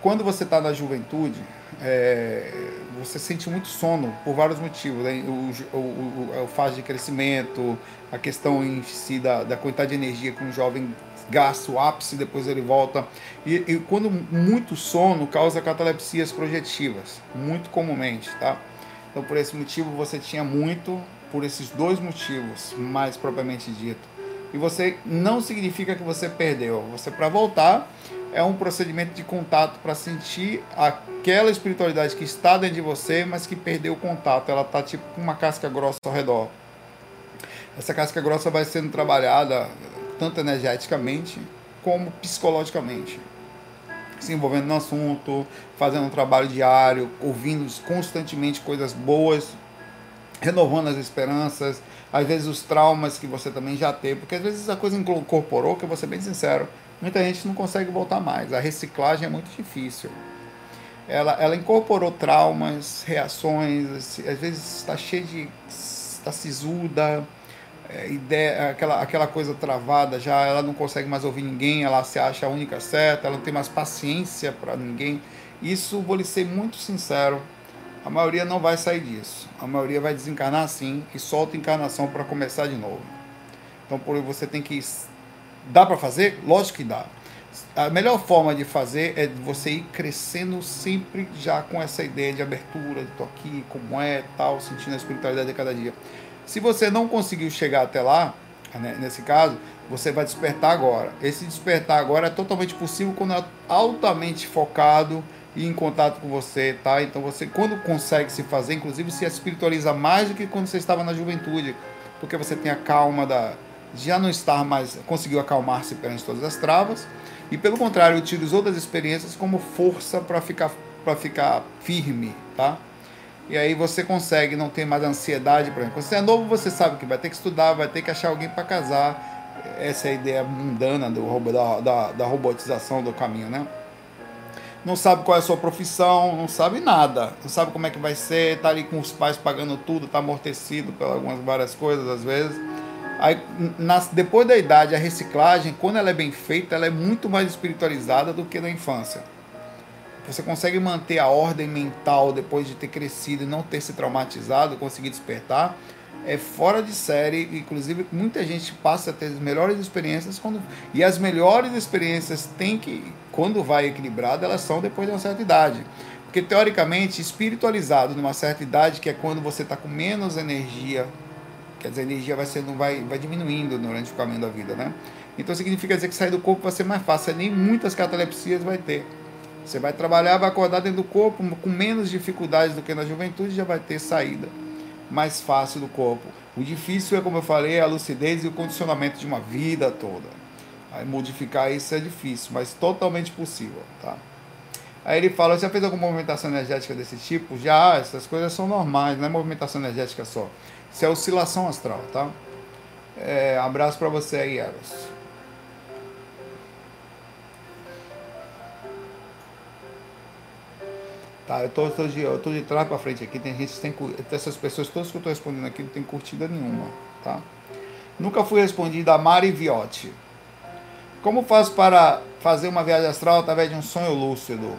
Quando você está na juventude, é, você sente muito sono por vários motivos. Né? O, o, o, o fase de crescimento, a questão em si da, da quantidade de energia que um jovem gasta o ápice, depois ele volta. E, e, quando muito sono causa catalepsias projetivas, muito comumente, tá? Então por esse motivo você tinha muito, por esses dois motivos, mais propriamente dito. E você não significa que você perdeu. Você para voltar é um procedimento de contato para sentir aquela espiritualidade que está dentro de você, mas que perdeu o contato. Ela tá tipo com uma casca grossa ao redor. Essa casca grossa vai sendo trabalhada tanto energeticamente como psicologicamente. Se envolvendo no assunto, fazendo um trabalho diário, ouvindo constantemente coisas boas, renovando as esperanças, às vezes os traumas que você também já teve, porque às vezes a coisa incorporou, que eu vou ser bem sincero, muita gente não consegue voltar mais. A reciclagem é muito difícil. Ela, ela incorporou traumas, reações, às vezes está cheia de. está sisuda, ideia, aquela, aquela coisa travada já, ela não consegue mais ouvir ninguém, ela se acha a única certa, ela não tem mais paciência para ninguém. Isso, vou lhe ser muito sincero, a maioria não vai sair disso. A maioria vai desencarnar sim e solta encarnação para começar de novo. Então, por você tem que. Dá para fazer? Lógico que dá. A melhor forma de fazer é você ir crescendo sempre já com essa ideia de abertura, de tô aqui, como é, tal, sentindo a espiritualidade de cada dia. Se você não conseguiu chegar até lá, né, nesse caso, você vai despertar agora. Esse despertar agora é totalmente possível quando é altamente focado e em contato com você, tá? Então você quando consegue se fazer, inclusive se espiritualiza mais do que quando você estava na juventude, porque você tem a calma da já não estar mais conseguiu acalmar-se perante todas as travas e pelo contrário utilizou das experiências como força para ficar para ficar firme, tá? E aí você consegue não ter mais ansiedade, por exemplo. Quando você é novo, você sabe que vai ter que estudar, vai ter que achar alguém para casar. Essa é a ideia mundana do, da, da, da robotização do caminho, né? Não sabe qual é a sua profissão, não sabe nada. Não sabe como é que vai ser, tá ali com os pais pagando tudo, tá amortecido pelas algumas várias coisas às vezes. Aí, nas, depois da idade, a reciclagem, quando ela é bem feita, ela é muito mais espiritualizada do que na infância você consegue manter a ordem mental depois de ter crescido e não ter se traumatizado, conseguir despertar, é fora de série. Inclusive, muita gente passa a ter as melhores experiências quando. E as melhores experiências tem que, quando vai equilibrada, elas são depois de uma certa idade. Porque, teoricamente, espiritualizado numa certa idade, que é quando você está com menos energia, quer dizer, a energia vai, sendo, vai, vai diminuindo durante o caminho da vida, né? Então significa dizer que sair do corpo vai ser mais fácil, nem muitas catalepsias vai ter. Você vai trabalhar, vai acordar dentro do corpo com menos dificuldades do que na juventude, já vai ter saída mais fácil do corpo. O difícil é, como eu falei, a lucidez e o condicionamento de uma vida toda. Aí modificar isso é difícil, mas totalmente possível, tá? Aí ele fala, já fez alguma movimentação energética desse tipo? Já, essas coisas são normais, não é movimentação energética só. Isso é oscilação astral, tá? É, abraço para você aí, Eros. Tá, eu tô, tô, de, eu tô de trás para frente aqui, tem gente tem essas pessoas todas que eu tô respondendo aqui não tem curtida nenhuma, tá? Nunca fui respondido a Mari Viotti. Como faço para fazer uma viagem astral através de um sonho lúcido?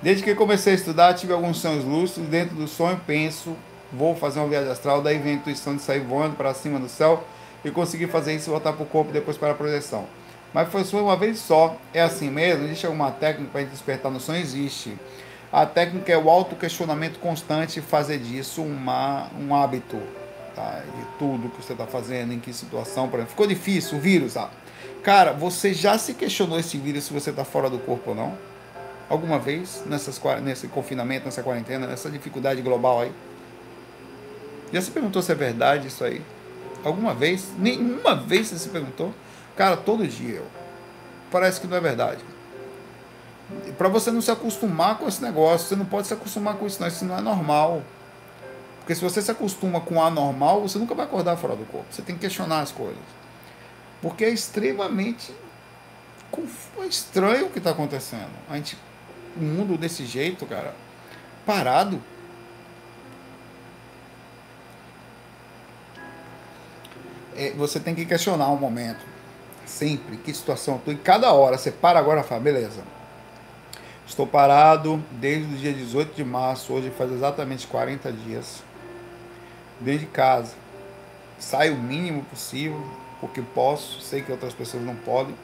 Desde que comecei a estudar, tive alguns sonhos lúcidos. Dentro do sonho, penso, vou fazer uma viagem astral. Daí vem a intuição de sair voando para cima do céu e conseguir fazer isso e voltar para o corpo depois para a projeção. Mas foi só uma vez só. É assim mesmo? Existe alguma técnica para despertar no sonho? Existe. A técnica é o autoquestionamento constante e fazer disso uma, um hábito. Tá? De tudo que você está fazendo, em que situação. Por exemplo, ficou difícil o vírus. Ah. Cara, você já se questionou esse vírus se você está fora do corpo ou não? Alguma vez nessas, nesse confinamento, nessa quarentena, nessa dificuldade global aí? Já se perguntou se é verdade isso aí? Alguma vez? Nenhuma vez você se perguntou? Cara, todo dia. Parece que não é verdade. Para você não se acostumar com esse negócio, você não pode se acostumar com isso, não. Isso não é normal. Porque se você se acostuma com o anormal, você nunca vai acordar fora do corpo. Você tem que questionar as coisas. Porque é extremamente é estranho o que está acontecendo. A gente, o mundo desse jeito, cara, parado. É, você tem que questionar um momento. Sempre. Que situação eu estou. Em cada hora. Você para agora e fala, beleza Estou parado desde o dia 18 de março, hoje faz exatamente 40 dias. Desde casa. Saio o mínimo possível, porque posso, sei que outras pessoas não podem,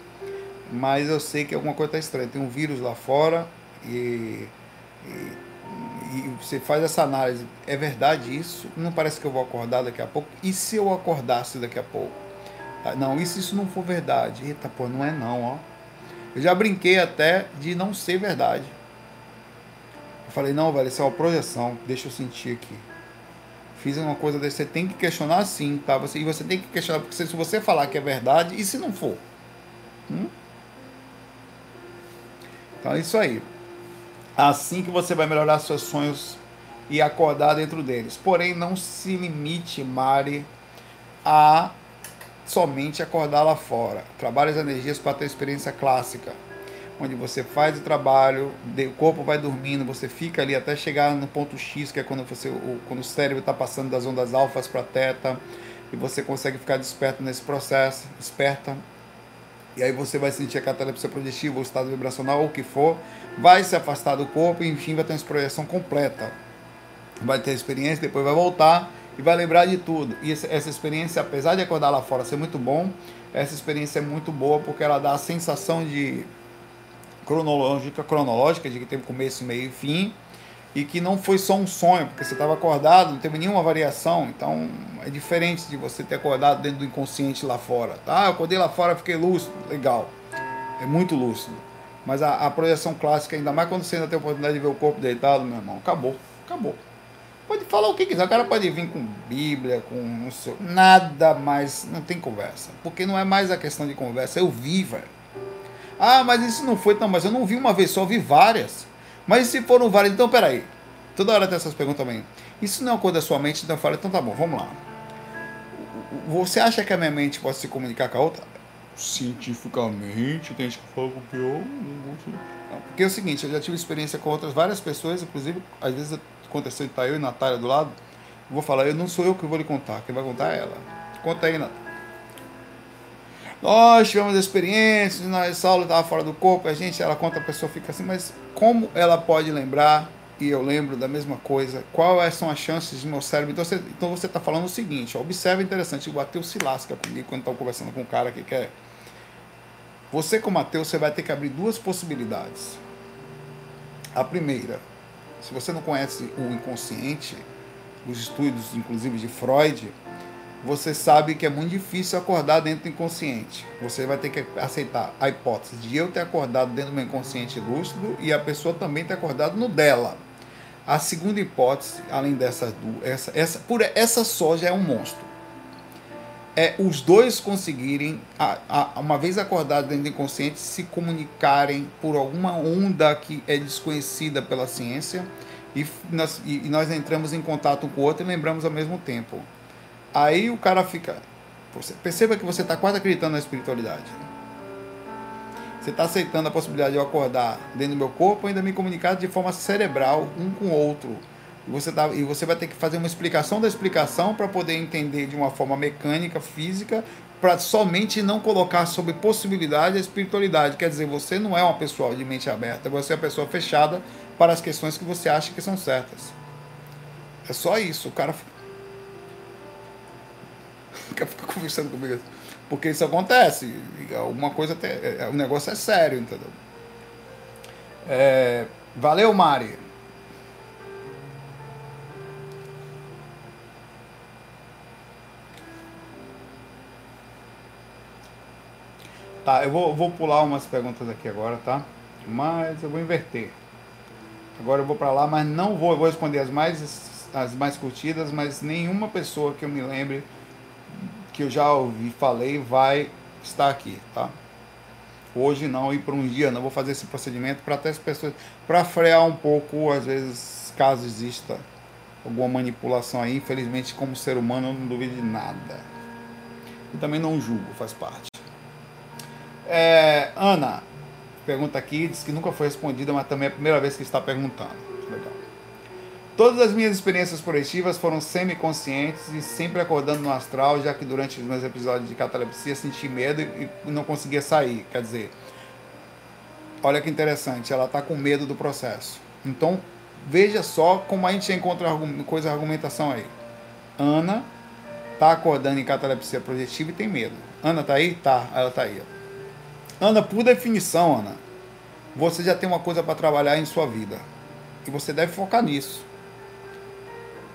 mas eu sei que alguma coisa está estranha. Tem um vírus lá fora e, e, e, você faz essa análise. É verdade isso? Não parece que eu vou acordar daqui a pouco? E se eu acordasse daqui a pouco? Ah, não, se isso não for verdade? Eita, pô, não é não, ó. Eu já brinquei até de não ser verdade. Eu falei, não, velho, isso é uma projeção, deixa eu sentir aqui. Fiz uma coisa desse, você tem que questionar sim, tá? Você, e você tem que questionar, porque se você falar que é verdade, e se não for? Hum? Então é isso aí. Assim que você vai melhorar seus sonhos e acordar dentro deles. Porém, não se limite, Mari, a somente acordar lá fora. Trabalhe as energias para ter experiência clássica, onde você faz o trabalho, o corpo vai dormindo, você fica ali até chegar no ponto X, que é quando, você, o, quando o cérebro está passando das ondas alfas para teta, e você consegue ficar desperto nesse processo, desperta. E aí você vai sentir a catalepsia projetiva, o estado vibracional, ou o que for, vai se afastar do corpo e enfim vai ter uma projeção completa. Vai ter experiência, depois vai voltar e vai lembrar de tudo. E essa experiência, apesar de acordar lá fora ser muito bom, essa experiência é muito boa porque ela dá a sensação de cronológica, cronológica de que teve começo, meio e fim, e que não foi só um sonho, porque você estava acordado, não teve nenhuma variação, então é diferente de você ter acordado dentro do inconsciente lá fora. Tá, eu acordei lá fora, fiquei lúcido, legal, é muito lúcido. Mas a, a projeção clássica, ainda mais quando você ainda tem a oportunidade de ver o corpo deitado, meu irmão, acabou, acabou. Pode falar o que quiser, o cara pode vir com Bíblia, com não sei, nada mais, não tem conversa. Porque não é mais a questão de conversa, eu vi, velho. Ah, mas isso não foi, não, mas eu não vi uma vez só, eu vi várias. Mas se foram várias, então peraí. Toda hora tem essas perguntas também. Isso não é uma coisa da sua mente, então eu falo, então tá bom, vamos lá. Você acha que a minha mente pode se comunicar com a outra? Cientificamente, tem gente que fala com o pior. Porque é o seguinte, eu já tive experiência com outras várias pessoas, inclusive, às vezes aconteceu de estar eu e Natália do lado, eu vou falar, eu não sou eu que vou lhe contar, quem vai contar é ela. Conta aí, Natália. Nós tivemos experiências, nós, Saulo estava fora do corpo, a gente, ela conta, a pessoa fica assim, mas como ela pode lembrar, e eu lembro da mesma coisa, quais são as chances de meu cérebro? Então você está então você tá falando o seguinte, observa interessante, o Mateus se lasca comigo quando está conversando com um cara que quer. Você, como Mateus, você vai ter que abrir duas possibilidades. A primeira, se você não conhece o inconsciente, os estudos, inclusive de Freud, você sabe que é muito difícil acordar dentro do inconsciente. Você vai ter que aceitar a hipótese de eu ter acordado dentro do meu inconsciente lúcido e a pessoa também ter acordado no dela. A segunda hipótese, além dessas duas, essa, essa, por essa só já é um monstro. É os dois conseguirem, a, a, uma vez acordados dentro do inconsciente, se comunicarem por alguma onda que é desconhecida pela ciência e nós, e nós entramos em contato com o outro e lembramos ao mesmo tempo. Aí o cara fica. Perceba que você está quase acreditando na espiritualidade. Você está aceitando a possibilidade de eu acordar dentro do meu corpo e ainda me comunicar de forma cerebral um com o outro. Você, tá, e você vai ter que fazer uma explicação da explicação para poder entender de uma forma mecânica, física, para somente não colocar sobre possibilidade a espiritualidade. Quer dizer, você não é uma pessoa de mente aberta, você é uma pessoa fechada para as questões que você acha que são certas. É só isso. O cara fica, [LAUGHS] conversando comigo. Porque isso acontece. Alguma coisa até. É, o negócio é sério, entendeu? É, valeu, Mari. Tá, eu vou, vou pular umas perguntas aqui agora, tá? Mas eu vou inverter. Agora eu vou para lá, mas não vou, eu vou responder as mais, as mais curtidas, mas nenhuma pessoa que eu me lembre que eu já ouvi, falei, vai estar aqui, tá? Hoje não, e por um dia não vou fazer esse procedimento para até as pessoas, para frear um pouco, às vezes, caso exista alguma manipulação aí. Infelizmente, como ser humano, eu não duvido de nada. E também não julgo, faz parte. É, Ana, pergunta aqui, diz que nunca foi respondida, mas também é a primeira vez que está perguntando. Legal. Todas as minhas experiências projetivas foram semi-conscientes e sempre acordando no astral, já que durante os meus episódios de catalepsia senti medo e não conseguia sair. Quer dizer, olha que interessante, ela está com medo do processo. Então, veja só como a gente encontra coisa argumentação aí. Ana está acordando em catalepsia projetiva e tem medo. Ana está aí? Tá, ela está aí. Ó. Ana, por definição, Ana, você já tem uma coisa para trabalhar em sua vida. E você deve focar nisso.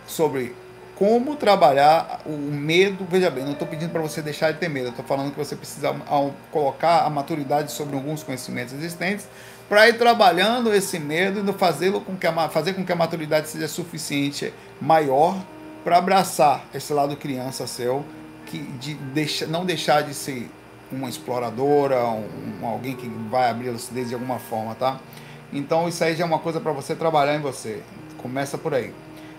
Sobre como trabalhar o medo. Veja bem, não estou pedindo para você deixar de ter medo. Estou falando que você precisa colocar a maturidade sobre alguns conhecimentos existentes para ir trabalhando esse medo e fazê-lo com que a, fazer com que a maturidade seja suficiente, maior, para abraçar esse lado criança seu, que de deixa, não deixar de ser uma exploradora, um, alguém que vai abrir a lucidez de alguma forma, tá? Então isso aí já é uma coisa para você trabalhar em você. Começa por aí.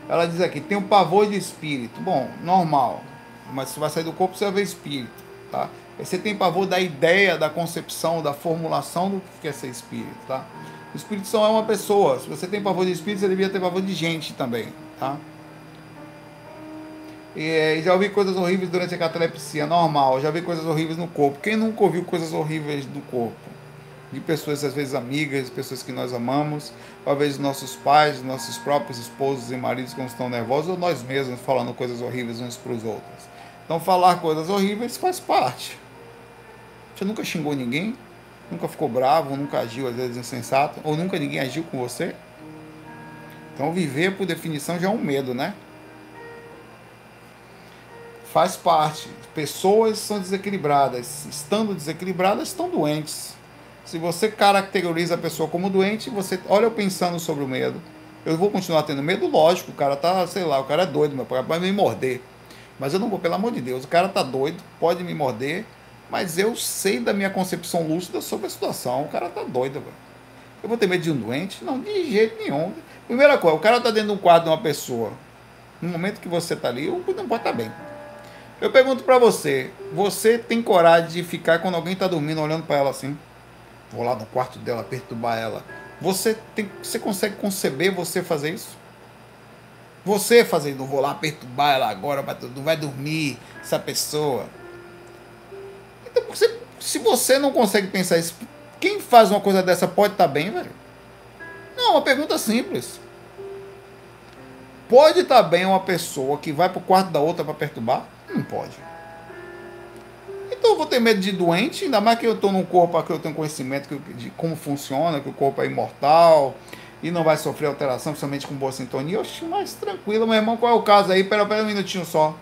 Ela diz aqui, tem um pavor de espírito. Bom, normal. Mas se vai sair do corpo, você vai ver espírito, tá? Você tem pavor da ideia, da concepção, da formulação do que é ser espírito, tá? O espírito só é uma pessoa. Se você tem pavor de espírito, você devia ter pavor de gente também, tá? E, já ouvi coisas horríveis durante a catalepsia, normal. Já vi coisas horríveis no corpo. Quem nunca ouviu coisas horríveis do corpo? De pessoas, às vezes amigas, pessoas que nós amamos, talvez nossos pais, nossos próprios esposos e maridos quando estão nervosos, ou nós mesmos falando coisas horríveis uns para os outros. Então, falar coisas horríveis faz parte. Você nunca xingou ninguém? Nunca ficou bravo? Nunca agiu, às vezes, insensato? Ou nunca ninguém agiu com você? Então, viver, por definição, já é um medo, né? Faz parte. Pessoas são desequilibradas. Estando desequilibradas, estão doentes. Se você caracteriza a pessoa como doente, você olha eu pensando sobre o medo. Eu vou continuar tendo medo? Lógico, o cara tá, sei lá, o cara é doido, meu vai me morder. Mas eu não vou, pelo amor de Deus, o cara tá doido, pode me morder, mas eu sei da minha concepção lúcida sobre a situação. O cara tá doido, velho. Eu vou ter medo de um doente? Não, de jeito nenhum. Primeira coisa, o cara tá dentro de um quadro de uma pessoa. No momento que você tá ali, não pode estar tá bem. Eu pergunto para você, você tem coragem de ficar quando alguém tá dormindo olhando para ela assim? Vou lá no quarto dela perturbar ela. Você tem, você consegue conceber você fazer isso? Você fazer, não vou lá perturbar ela agora, não vai dormir essa pessoa. Então, você, se você não consegue pensar isso, quem faz uma coisa dessa pode estar tá bem, velho? Não, uma pergunta simples. Pode estar tá bem uma pessoa que vai pro quarto da outra para perturbar? Não pode. Então eu vou ter medo de doente, ainda mais que eu estou num corpo que eu tenho conhecimento de como funciona, que o corpo é imortal e não vai sofrer alteração, principalmente com boa sintonia. Oxe, mais tranquilo, meu irmão, qual é o caso aí? Pera, pera um minutinho só.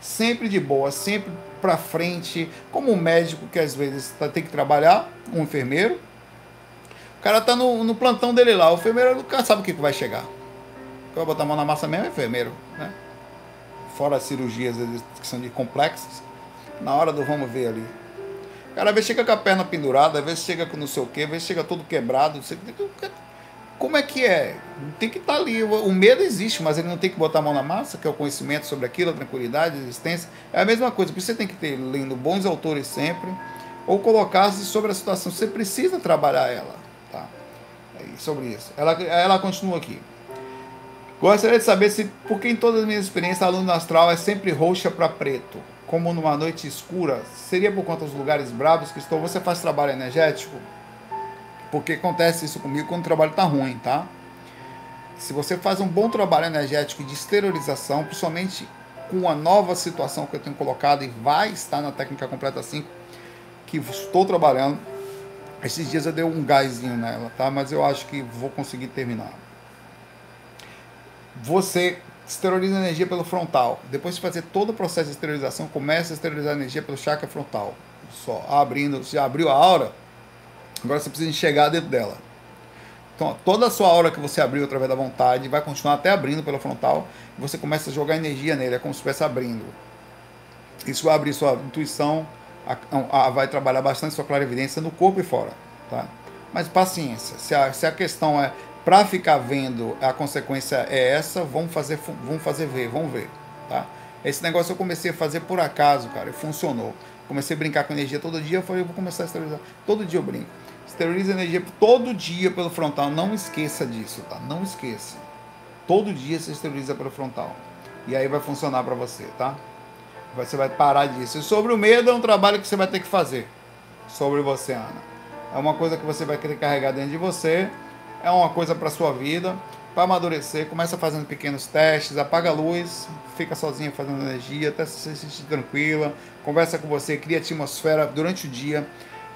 Sempre de boa, sempre pra frente, como um médico que às vezes tá, tem que trabalhar, um enfermeiro. O cara tá no, no plantão dele lá, o enfermeiro nunca sabe o que, vai chegar. Vai botar a mão na massa mesmo, é enfermeiro, né? Fora as cirurgias que são de complexas, na hora do vamos ver ali. Cara às vezes chega com a perna pendurada, às vezes chega com não sei o que, às vezes chega todo quebrado. Como é que é? Tem que estar tá ali. O medo existe, mas ele não tem que botar a mão na massa, que é o conhecimento sobre aquilo, a tranquilidade, a existência. É a mesma coisa. Você tem que ter lendo bons autores sempre, ou colocar-se sobre a situação. Você precisa trabalhar ela. Tá? É sobre isso. Ela, ela continua aqui. Gostaria de saber se, porque em todas as minhas experiências, a aluno astral é sempre roxa para preto, como numa noite escura. Seria por conta dos lugares bravos que estou? Você faz trabalho energético? Porque acontece isso comigo quando o trabalho está ruim, tá? Se você faz um bom trabalho energético de exteriorização, principalmente com a nova situação que eu tenho colocado e vai estar na técnica completa 5, que estou trabalhando. Esses dias eu dei um gásinho nela, tá? Mas eu acho que vou conseguir terminar você esteriliza energia pelo frontal. Depois de fazer todo o processo de esterilização, começa a esterilizar a energia pelo chakra frontal. só abrindo, já abriu a aura, agora você precisa enxergar dentro dela. Então, toda a sua aura que você abriu através da vontade vai continuar até abrindo pela frontal e você começa a jogar energia nele, é como se estivesse abrindo. Isso vai abrir sua intuição, a, a, vai trabalhar bastante sua clarividência no corpo e fora, tá? Mas paciência, se a, se a questão é para ficar vendo, a consequência é essa, vamos fazer, vamos fazer ver, vamos ver, tá? Esse negócio eu comecei a fazer por acaso, cara, funcionou. Comecei a brincar com energia todo dia, eu falei, eu vou começar a esterilizar. Todo dia eu brinco. Esteriliza energia todo dia pelo frontal, não esqueça disso, tá? Não esqueça. Todo dia você esteriliza pelo frontal. E aí vai funcionar para você, tá? Você vai parar disso. E sobre o medo é um trabalho que você vai ter que fazer. Sobre você, Ana. É uma coisa que você vai querer carregar dentro de você. É uma coisa para sua vida. Para amadurecer, começa fazendo pequenos testes, apaga a luz, fica sozinha fazendo energia, até se sentir tranquila, conversa com você, cria atmosfera durante o dia,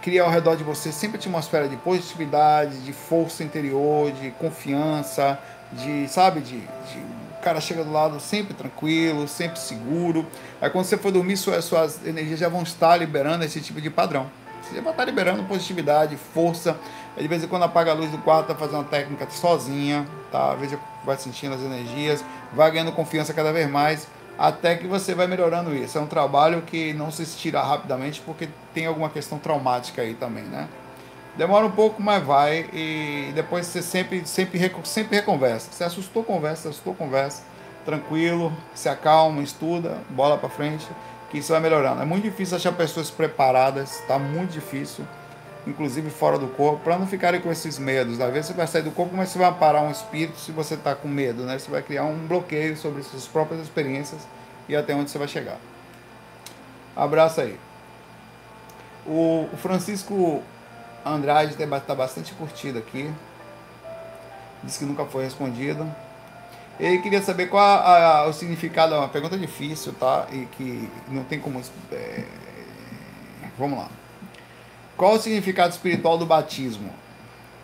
cria ao redor de você sempre atmosfera de positividade, de força interior, de confiança, de, sabe, de, de o cara chega do lado sempre tranquilo, sempre seguro. Aí quando você for dormir, suas, suas energias já vão estar liberando esse tipo de padrão. Você vai estar liberando positividade, força. De vez em quando apaga a luz do quarto, tá fazendo uma técnica sozinha, tá? Veja, vai sentindo as energias, vai ganhando confiança cada vez mais, até que você vai melhorando isso. É um trabalho que não se tira rapidamente, porque tem alguma questão traumática aí também, né? Demora um pouco, mas vai. E depois você sempre, sempre, sempre reconversa. Você assustou, conversa, assustou, conversa. Tranquilo, se acalma, estuda, bola para frente que isso vai melhorando. É muito difícil achar pessoas preparadas, está muito difícil, inclusive fora do corpo, para não ficarem com esses medos. Às vezes você vai sair do corpo, mas você vai parar um espírito se você está com medo, né? Você vai criar um bloqueio sobre suas próprias experiências e até onde você vai chegar. Abraço aí. O, Francisco Andrade está bastante curtido aqui. Diz que nunca foi respondido. Ele queria saber qual a, a, o significado, é uma pergunta difícil, tá? E que não tem como. É... Vamos lá. Qual o significado espiritual do batismo?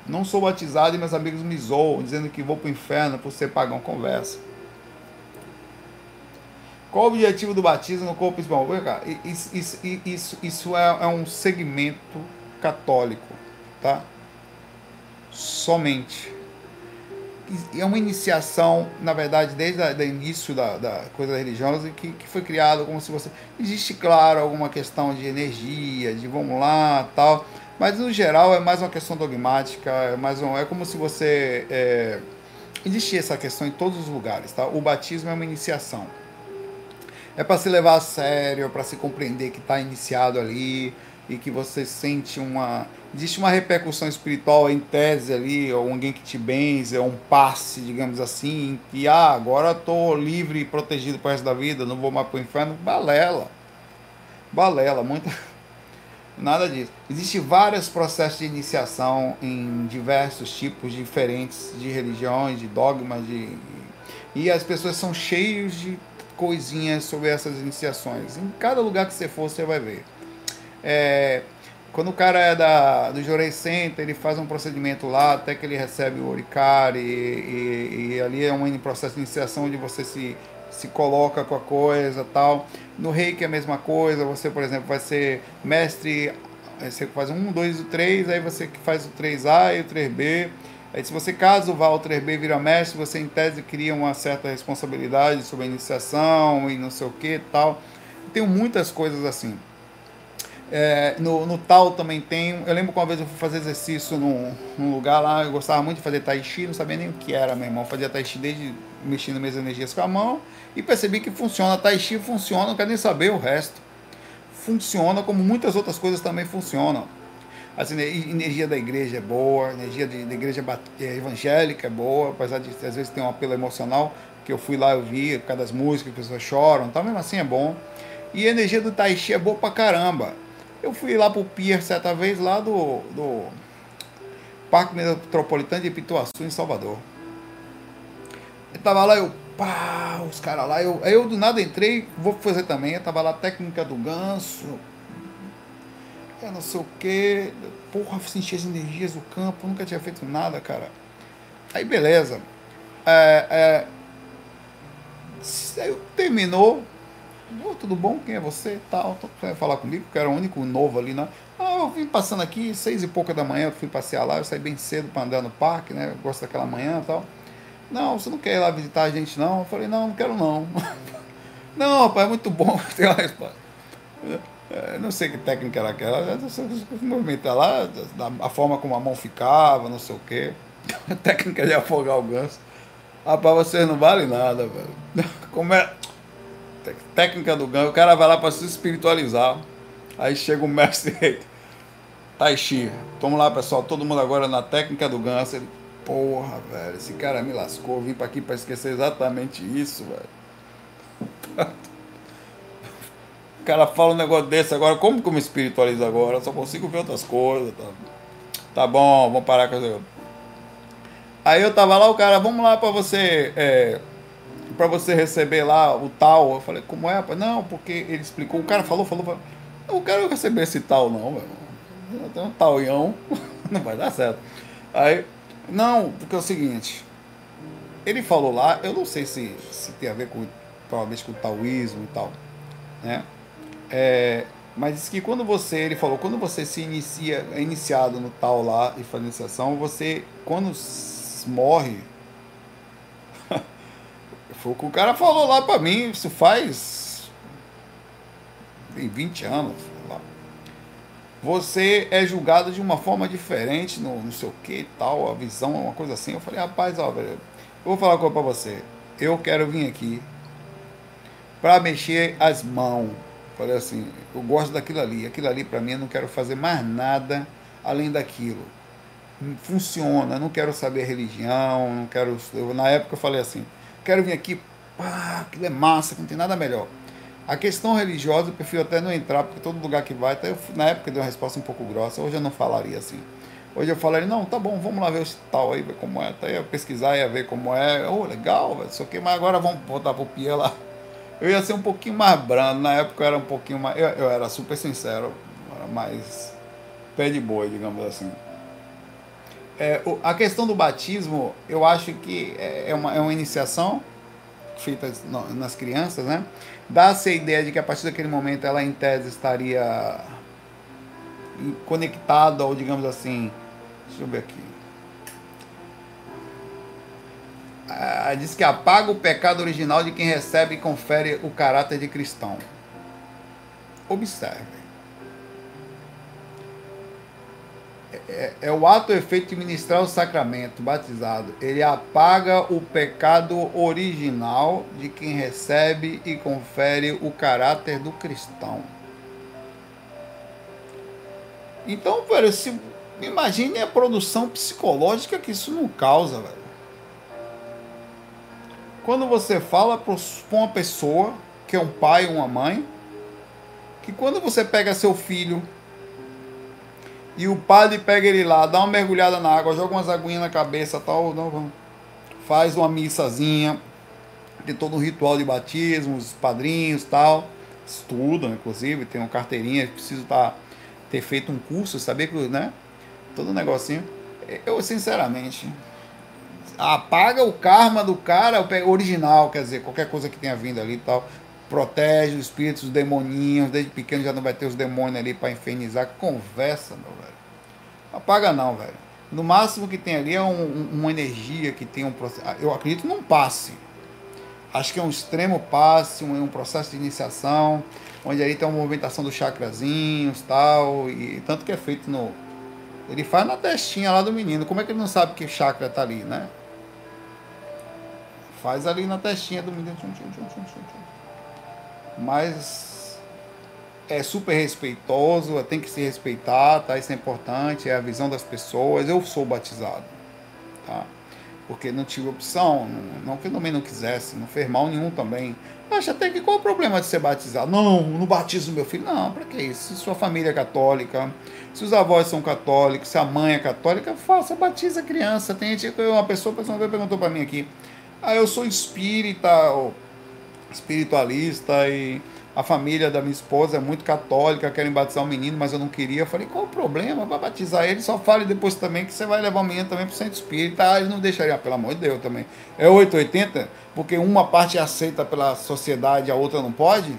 Não sou batizado e meus amigos me zoam, dizendo que vou para o inferno por ser pagão. Conversa. Qual o objetivo do batismo no corpo espiritual? Isso, isso, isso, isso é, é um segmento católico, tá? Somente é uma iniciação, na verdade, desde o início da, da, coisa religiosa, que, que foi criado como se você. Existe, claro, alguma questão de energia, de vamos lá tal, mas no geral é mais uma questão dogmática, é, mais um, é como se você. É, existe essa questão em todos os lugares, tá? O batismo é uma iniciação. É para se levar a sério, para se compreender que está iniciado ali e que você sente uma existe uma repercussão espiritual em tese ali, ou alguém que te benze, ou um passe, digamos assim, que ah, agora estou livre e protegido para resto da vida, não vou mais para o inferno. Balela. Balela, muita. [LAUGHS] Nada disso. Existem vários processos de iniciação em diversos tipos diferentes de religiões, de dogmas, de... e as pessoas são cheios de coisinhas sobre essas iniciações. Em cada lugar que você for, você vai ver. É, quando o cara é da, do Jorei Center, ele faz um procedimento lá até que ele recebe o Oricari, e, e, e, ali é um processo de iniciação onde você se, se coloca com a coisa tal. No reiki é a mesma coisa, você, por exemplo, vai ser mestre, você faz um, dois e três, aí você faz o 3A e o 3B. Aí se você caso vá ao 3B vira mestre, você em tese cria uma certa responsabilidade sobre a iniciação e não sei o que tal. Tem muitas coisas assim. É, no, no tal também tem. Eu lembro que uma vez eu fui fazer exercício num, num, lugar lá, eu gostava muito de fazer tai chi, não sabia nem o que era, meu irmão. Eu fazia tai chi desde mexendo minhas energias com a mão e percebi que funciona. Tai chi funciona, não quero nem saber o resto. Funciona como muitas outras coisas também funcionam. A energia da igreja é boa, a energia de, da igreja é, evangélica é boa, apesar de às vezes ter um apelo emocional, que eu fui lá, eu vi, por causa das músicas, as pessoas choram, então mesmo assim é bom. E a energia do Tai Chi é boa pra caramba. Eu fui lá pro Pier certa vez, lá do, do Parque Metropolitano de Pituaçu, em Salvador. Eu tava lá, eu, pá, os caras lá, eu, eu do nada entrei, vou fazer também, eu tava lá, técnica do ganso, eu não sei o que, porra, senti as energias do campo, nunca tinha feito nada, cara. Aí beleza. É, é, aí terminou, oh, tudo bom? Quem é você? Tal, tal. Falar comigo, que era o único novo ali, né? Ah, eu vim passando aqui, seis e pouca da manhã, eu fui passear lá, eu saí bem cedo para andar no parque, né? Eu gosto daquela manhã e tal. Não, você não quer ir lá visitar a gente, não? Eu falei, não, não quero não. [LAUGHS] não, rapaz, é muito bom. [LAUGHS] Uma resposta. É, não sei que técnica era aquela, movimentar lá, a forma como a mão ficava, não sei o quê. [LAUGHS] Técnica de afogar o ganso. Rapaz, vocês não valem nada, velho. Como é. Técnica do ganso, o cara vai lá para se espiritualizar. Aí chega o mestre Tai Chi. Vamos lá, pessoal, todo mundo agora na técnica do ganso. Ele, porra, velho, esse cara me lascou. Vim para aqui para esquecer exatamente isso, velho [LAUGHS] cara fala um negócio desse agora, como que eu me espiritualizo agora? Eu só consigo ver outras coisas. Tá, tá bom, vamos parar com isso. Aí eu tava lá, o cara, vamos lá para você. É, para você receber lá o tal. Eu falei, como é? Não, porque ele explicou. O cara falou, falou, falou. Eu quero receber esse tal, não, velho. Tem um talhão, [LAUGHS] não vai dar certo. Aí, não, porque é o seguinte. Ele falou lá, eu não sei se, se tem a ver com, talvez com o taoísmo e tal, né? É, mas que quando você, ele falou, quando você se inicia, é iniciado no tal lá e faz iniciação, você, quando morre, foi o que o cara falou lá pra mim, isso faz tem 20 anos, lá. Você é julgado de uma forma diferente, no não sei o que tal, a visão, uma coisa assim. Eu falei, rapaz, ó, velho, eu vou falar uma coisa pra você. Eu quero vir aqui para mexer as mãos Falei assim, eu gosto daquilo ali, aquilo ali para mim eu não quero fazer mais nada além daquilo. Funciona, não quero saber religião, não quero. Eu, na época eu falei assim, quero vir aqui, pá, aquilo é massa, não tem nada melhor. A questão religiosa eu prefiro até não entrar, porque todo lugar que vai, até eu, na época eu dei uma resposta um pouco grossa, hoje eu não falaria assim. Hoje eu falaria, não, tá bom, vamos lá ver o tal aí, ver como é. Até eu pesquisar e ver como é. Oh, legal, isso aqui, mas agora vamos voltar pro Pia lá eu ia ser um pouquinho mais brando. Na época eu era um pouquinho mais. Eu, eu era super sincero, era mais pé de boi, digamos assim. É, a questão do batismo, eu acho que é, é uma, é uma iniciação feita nas crianças, né? Dá-se a ideia de que a partir daquele momento ela, em tese, estaria conectada, ou digamos assim. Deixa eu ver aqui. ah, diz que apaga o pecado original de quem recebe e confere o caráter de cristão. Observe. É, é, o ato efeito de ministrar o sacramento batizado. Ele apaga o pecado original de quem recebe e confere o caráter do cristão. Então, velho, se, imagine a produção psicológica que isso não causa, velho quando você fala para uma pessoa, que é um pai ou uma mãe, que quando você pega seu filho e o padre pega ele lá, dá uma mergulhada na água, joga umas aguinhas na cabeça, tal, faz uma missazinha, tem todo um ritual de batismo, os padrinhos, tal, estudam, inclusive, tem uma carteirinha, preciso tá, ter feito um curso, saber que, né, todo um negocinho. Eu, sinceramente, apaga o karma do cara original, quer dizer, qualquer coisa que tenha vindo ali e tal. Protege os espíritos, os demoninhos, desde pequeno já não vai ter os demônios ali para infernizar. Conversa, meu velho. Apaga não, velho. No máximo que tem ali é um, um, uma energia que tem um processo. Ah, eu acredito num passe. Acho que é um extremo passe, um, um processo de iniciação, onde aí tem uma movimentação dos chakrazinhos tal, e tanto que é feito no. Ele faz na testinha lá do menino. Como é que ele não sabe que chakra tá ali, né? Faz ali na testinha do menino. Tchum, tchum, tchum, Mas é super respeitoso, tem que se respeitar, tá? Isso é importante, é a visão das pessoas. Eu sou batizado, tá? Porque não tive opção, não, não que eu também não quisesse, não fez mal nenhum também. Acha até que qual é o problema de ser batizado? Não, não batizo meu filho. Não, para que isso? Se sua família é católica, se os avós são católicos, se a mãe é católica, faça, batiza a criança. Tem gente, uma pessoa, uma vez perguntou para mim aqui, ah, eu sou espírita, espiritualista e a família da minha esposa é muito católica, querem batizar o um menino, mas eu não queria. Eu falei, qual o problema? Vai batizar ele, só fale depois também que você vai levar o menino também para o centro espírita. Ah, eles não deixariam, pelo amor de Deus também. É 880, porque uma parte é aceita pela sociedade, a outra não pode?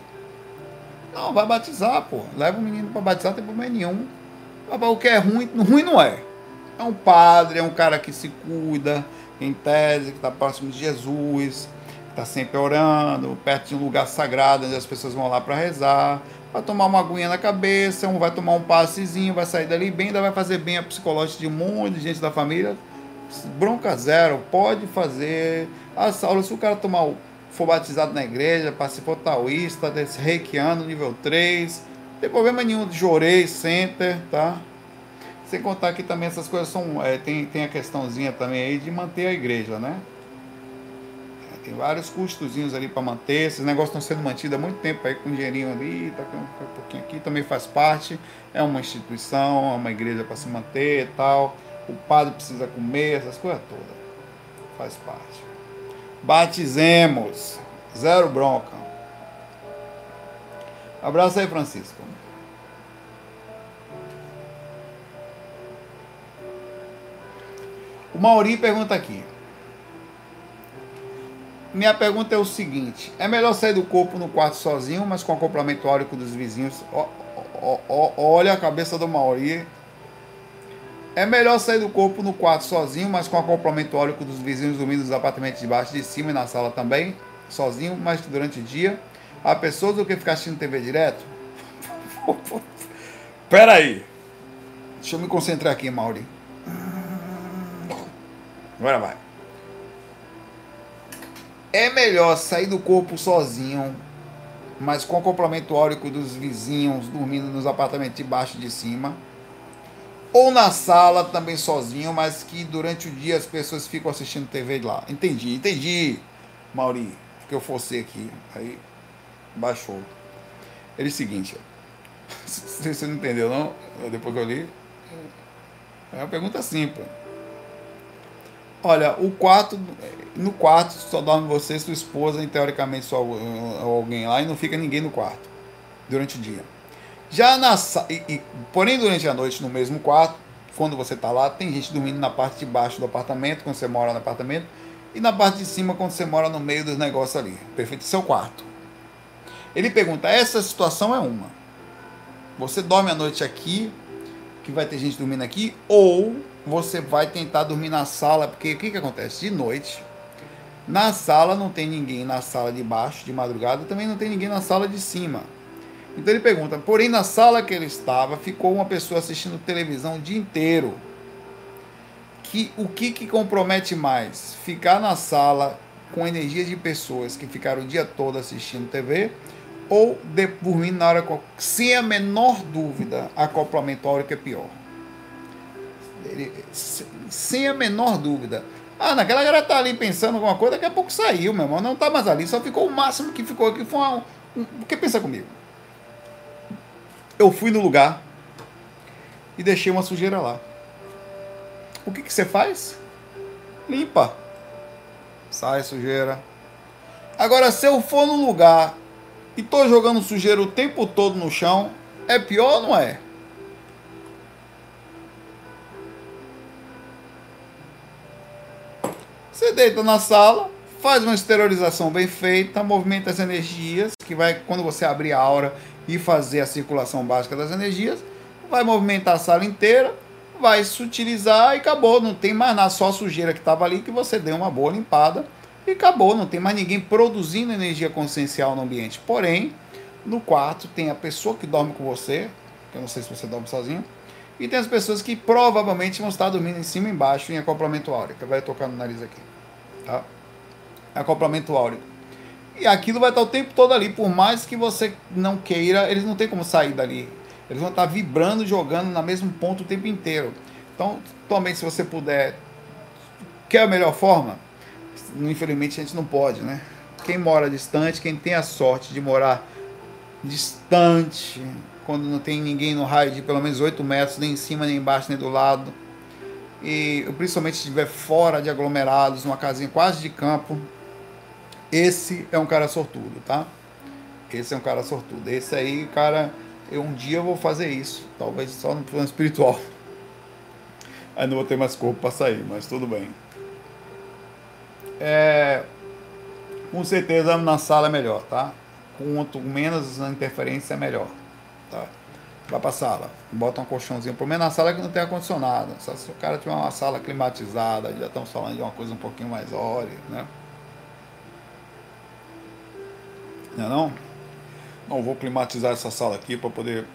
Não, vai batizar, pô. Leva o menino para batizar, não tem problema nenhum. O que é ruim, ruim não é. É um padre, é um cara que se cuida, em tese, que está próximo de Jesus, está sempre orando, perto de um lugar sagrado, onde as pessoas vão lá para rezar, vai tomar uma aguinha na cabeça, um vai tomar um passezinho, vai sair dali bem, ainda vai fazer bem a psicológica de um monte de gente da família. Bronca zero, pode fazer. As aulas, se o cara tomar, for batizado na igreja, participou taoísta, desse reikiano, nível 3, não tem problema nenhum de Jorei Center, tá? Sem contar que também essas coisas são. É, tem, tem a questãozinha também aí de manter a igreja, né? Tem vários custozinhos ali para manter. Esses negócios estão sendo mantidos há muito tempo aí com dinheirinho ali, tá com um pouquinho aqui, também faz parte. É uma instituição, é uma igreja para se manter e tal. O padre precisa comer, essas coisas todas. Faz parte. Batizemos. Zero bronca. Abraço aí, Francisco. O Mauri pergunta aqui. Minha pergunta é o seguinte: é melhor sair do corpo no quarto sozinho, mas com acoplamento áurico dos vizinhos? olha a cabeça do Mauri. É melhor sair do corpo no quarto sozinho, mas com acoplamento áurico dos vizinhos dormindo nos apartamentos de baixo, de cima e na sala também, sozinho, mas durante o dia. Há pessoas do que ficar assistindo TV direto? [LAUGHS] Pera aí. Deixa eu me concentrar aqui, Mauri. Agora vai. É melhor sair do corpo sozinho, mas com o complemento áurico dos vizinhos dormindo nos apartamentos de baixo e de cima. Ou na sala também sozinho, mas que durante o dia as pessoas ficam assistindo TV lá. Entendi, entendi, Mauri. Que eu fosse aqui. Aí baixou. Ele é o seguinte. [LAUGHS] Você não entendeu, não? Depois que eu li. É uma pergunta simples. Olha, o quarto, no quarto só dorme você, sua esposa e teoricamente só alguém lá e não fica ninguém no quarto durante o dia. Já na e, e, porém durante a noite no mesmo quarto, quando você está lá, tem gente dormindo na parte de baixo do apartamento quando você mora no apartamento e na parte de cima quando você mora no meio dos negócios ali. Perfeito, seu quarto. Ele pergunta: essa situação é uma. Você dorme a noite aqui, que vai ter gente dormindo aqui, ou você vai tentar dormir na sala, porque o que, que acontece? De noite, na sala não tem ninguém na sala de baixo, de madrugada, também não tem ninguém na sala de cima. Então ele pergunta, porém na sala que ele estava, ficou uma pessoa assistindo televisão o dia inteiro. Que, o que, que compromete mais? Ficar na sala com energia de pessoas que ficaram o dia todo assistindo TV ou de, dormindo na hora sem a menor dúvida, acoplamento áureo é pior sem a menor dúvida. Ah, naquela galera tá ali pensando alguma coisa, daqui a pouco saiu, meu irmão. Não tá mais ali, só ficou o máximo que ficou aqui. Foi uma, um, porque pensa comigo. Eu fui no lugar e deixei uma sujeira lá. O que, que você faz? Limpa. Sai sujeira. Agora, se eu for no lugar e tô jogando sujeira o tempo todo no chão, é pior ou não é? Você deita na sala, faz uma esterilização bem feita, movimenta as energias, que vai, quando você abrir a aura e fazer a circulação básica das energias, vai movimentar a sala inteira, vai se utilizar e acabou. Não tem mais nada, só a sujeira que estava ali que você deu uma boa limpada e acabou. Não tem mais ninguém produzindo energia consciencial no ambiente. Porém, no quarto tem a pessoa que dorme com você, que eu não sei se você dorme sozinho, e tem as pessoas que provavelmente vão estar dormindo em cima e embaixo em acoplamento áurico. Vai tocar no nariz aqui. Tá? Acoplamento áurico. E aquilo vai estar o tempo todo ali. Por mais que você não queira, eles não tem como sair dali. Eles vão estar vibrando, jogando na mesmo ponto o tempo inteiro. Então, também se você puder. Quer a melhor forma? Infelizmente a gente não pode, né? Quem mora distante, quem tem a sorte de morar distante, quando não tem ninguém no raio de pelo menos 8 metros, nem em cima, nem embaixo, nem do lado. E principalmente se estiver fora de aglomerados, numa casinha quase de campo. Esse é um cara sortudo, tá? Esse é um cara sortudo. Esse aí, cara, eu um dia vou fazer isso. Talvez só no plano espiritual. [LAUGHS] Aí não vou ter mais corpo para sair, mas tudo bem. É, com certeza na sala é melhor, tá? quanto menos interferência, melhor. Tá? Vai pra sala, bota um colchãozinho, pelo menos na sala que não tem ar-condicionado. Se o cara tiver uma sala climatizada, já estamos falando de uma coisa um pouquinho mais óleo, né? Não é não? Não, vou climatizar essa sala aqui para poder.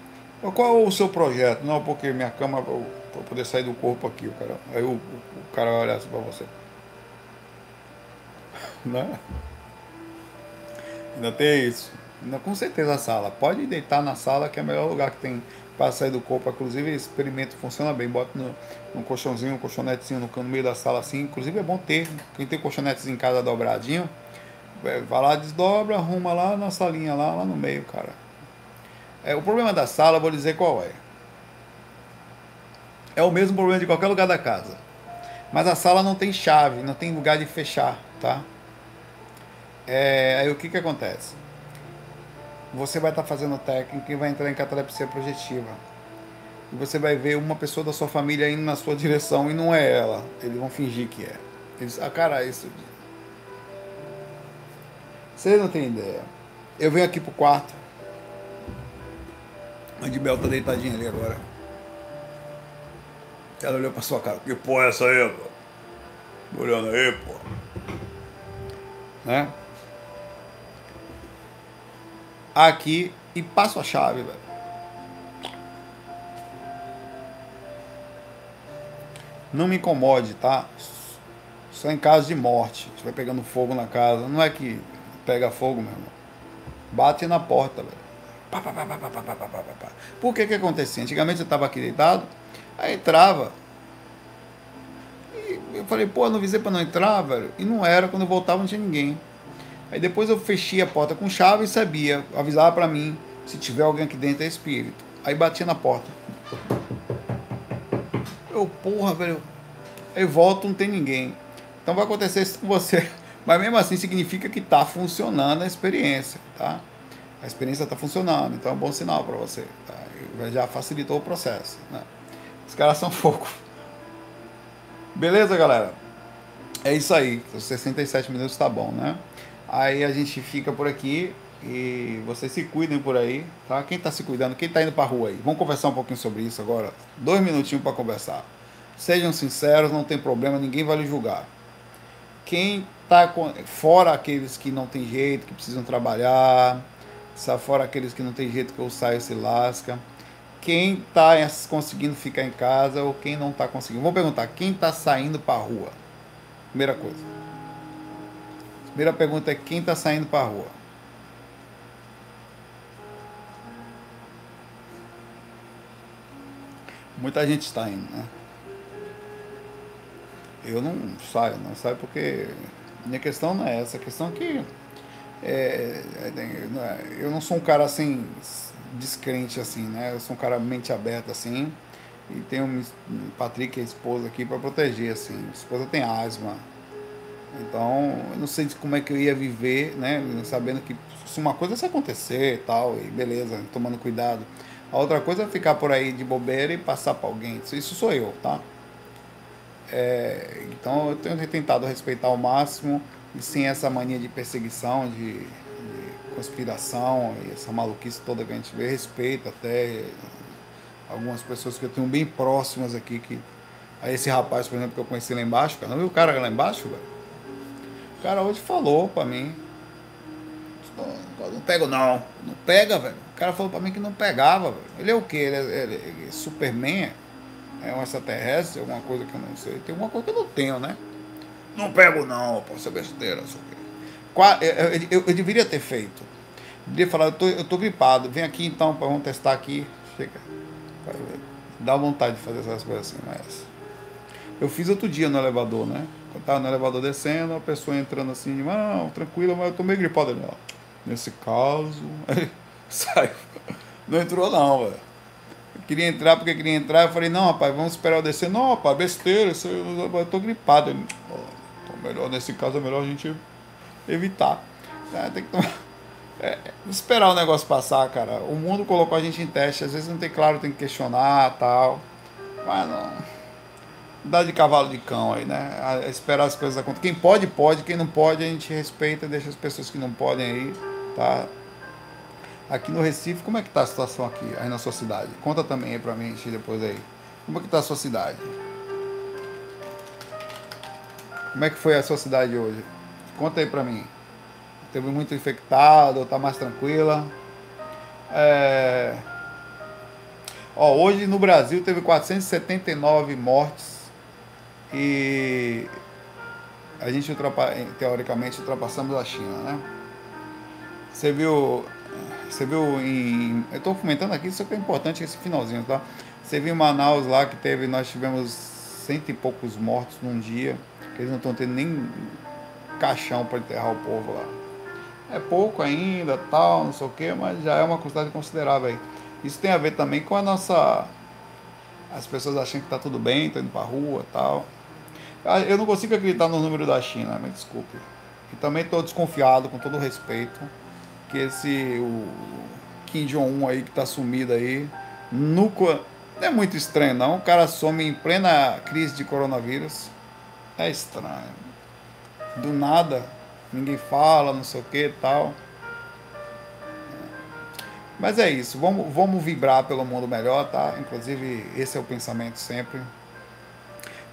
Qual é o seu projeto? Não, porque minha cama, para poder sair do corpo aqui, o cara. Aí o, o, cara vai olhar assim para você. [LAUGHS] Né? Ainda tem isso. Com certeza a sala. Pode deitar na sala, que é o melhor lugar que tem para sair do corpo. Inclusive, esse experimento funciona bem. Bota no, no colchãozinho, um colchonetezinho no, no meio da sala assim. Inclusive, é bom ter. Quem tem colchonetes em casa dobradinho, é, vai lá, desdobra, arruma lá na salinha, lá, lá no meio, cara. É, o problema da sala, vou dizer qual é. É o mesmo problema de qualquer lugar da casa. Mas a sala não tem chave, não tem lugar de fechar, tá? É, aí o que que acontece? Você vai estar fazendo técnica e vai entrar em catalepsia projetiva. E você vai ver uma pessoa da sua família indo na sua direção e não é ela. Eles vão fingir que é. Eles, ah, cara, isso. Vocês não têm ideia. Eu venho aqui pro quarto. A de Bel tá deitadinha ali agora. Ela olhou pra sua cara. Que porra é essa aí, pô? Olhando aí, pô. Né? Aqui e passo a chave, velho. Não me incomode, tá? Só em caso de morte. Se vai pegando fogo na casa. Não é que pega fogo, meu irmão. Bate na porta, velho. Por que que acontecia? Antigamente eu estava aqui deitado, aí entrava. E eu falei, pô, não visei para não entrar, velho. E não era, quando eu voltava não tinha ninguém. Aí depois eu fechei a porta com chave e sabia, avisava para mim se tiver alguém aqui dentro é espírito. Aí batia na porta. Eu, porra, velho. Aí volto, não tem ninguém. Então vai acontecer isso com você. [LAUGHS] Mas mesmo assim significa que está funcionando a experiência, tá? A experiência está funcionando, então é um bom sinal para você. Tá? Já facilitou o processo. Né? Os caras são [LAUGHS] fogo. Beleza, galera? É isso aí. 67 minutos tá bom, né? Aí a gente fica por aqui e vocês se cuidem por aí, tá? Quem está se cuidando, quem está indo para rua aí? Vamos conversar um pouquinho sobre isso agora. Dois minutinhos para conversar. Sejam sinceros, não tem problema, ninguém vai lhe julgar. Quem está fora aqueles que não tem jeito, que precisam trabalhar, fora aqueles que não tem jeito que eu saio se lasca. Quem está conseguindo ficar em casa ou quem não está conseguindo. Vou perguntar, quem está saindo para rua? Primeira coisa. Primeira pergunta é quem está saindo para a rua? Muita gente está indo, né? Eu não saio, não saio porque minha questão não é essa, a questão é que é, é, eu não sou um cara assim descrente assim, né? Eu sou um cara mente aberta assim e tenho o Patrick, a esposa aqui para proteger assim. A esposa tem asma, então, eu não sei como é que eu ia viver, né? Sabendo que se uma coisa se acontecer e tal, e beleza, tomando cuidado. A outra coisa é ficar por aí de bobeira e passar para alguém. Isso sou eu, tá? É, então, eu tenho tentado respeitar ao máximo e sem essa mania de perseguição, de, de conspiração e essa maluquice toda que a gente vê, respeito até algumas pessoas que eu tenho bem próximas aqui que a esse rapaz, por exemplo, que eu conheci lá embaixo, cara, não viu o cara lá embaixo, velho? Cara hoje falou pra mim. Não pego não. Não pega, velho. O cara falou pra mim que não pegava, velho. Ele é o quê? Ele é, ele é Superman? É um extraterrestre? Alguma coisa que eu não sei. Tem alguma coisa que eu não tenho, né? Não pego não, pô, isso é besteira. Isso aqui. Eu, eu, eu, eu, deveria ter feito. Eu deveria falar, eu tô, eu tô gripado. Vem aqui então, vamos testar aqui. Chega. Dá vontade de fazer essas coisas assim, mas. Eu fiz outro dia no elevador, né? Quando tava no elevador descendo, a pessoa entrando assim, não, tranquilo, mas eu tô meio gripado ali, ó. Nesse caso, aí [LAUGHS] saiu. Não entrou não, velho. Queria entrar porque queria entrar, eu falei, não, rapaz, vamos esperar eu descer. Não, rapaz, besteira, eu, tô gripado. Ele, então, melhor, nesse caso é melhor a gente evitar. É, tem que tomar. É, esperar o negócio passar, cara. O mundo colocou a gente em teste, às vezes não tem claro, tem que questionar tal. Mas não dá de cavalo de cão aí, né? A esperar as coisas acontecerem. Quem pode, pode. Quem não pode, a gente respeita, deixa as pessoas que não podem aí, tá? Aqui no Recife, como é que tá a situação aqui, aí na sua cidade? Conta também aí pra mim, depois aí. Como é que tá a sua cidade? Como é que foi a sua cidade hoje? Conta aí pra mim. Teve muito infectado, tá mais tranquila? É... Ó, hoje no Brasil teve 479 mortes e a gente ultrapa... teoricamente ultrapassamos a China, né? Você viu, você viu em, eu estou comentando aqui, isso que é importante esse finalzinho, tá? Você viu em Manaus lá que teve, nós tivemos cento e poucos mortos num dia, eles não estão tendo nem caixão para enterrar o povo lá. É pouco ainda, tal, não sei o que, mas já é uma quantidade considerável aí. Isso tem a ver também com a nossa. As pessoas achando que está tudo bem, estão indo para rua tal. Ah, eu não consigo acreditar no número da China, me desculpe. E também estou desconfiado, com todo respeito, que esse o Kim Jong-un aí que está sumido aí, nunca. Não é muito estranho não, o cara some em plena crise de coronavírus. É estranho. Do nada, ninguém fala, não sei o que tal. Mas é isso, vamos, vamos vibrar pelo mundo melhor, tá? Inclusive, esse é o pensamento sempre.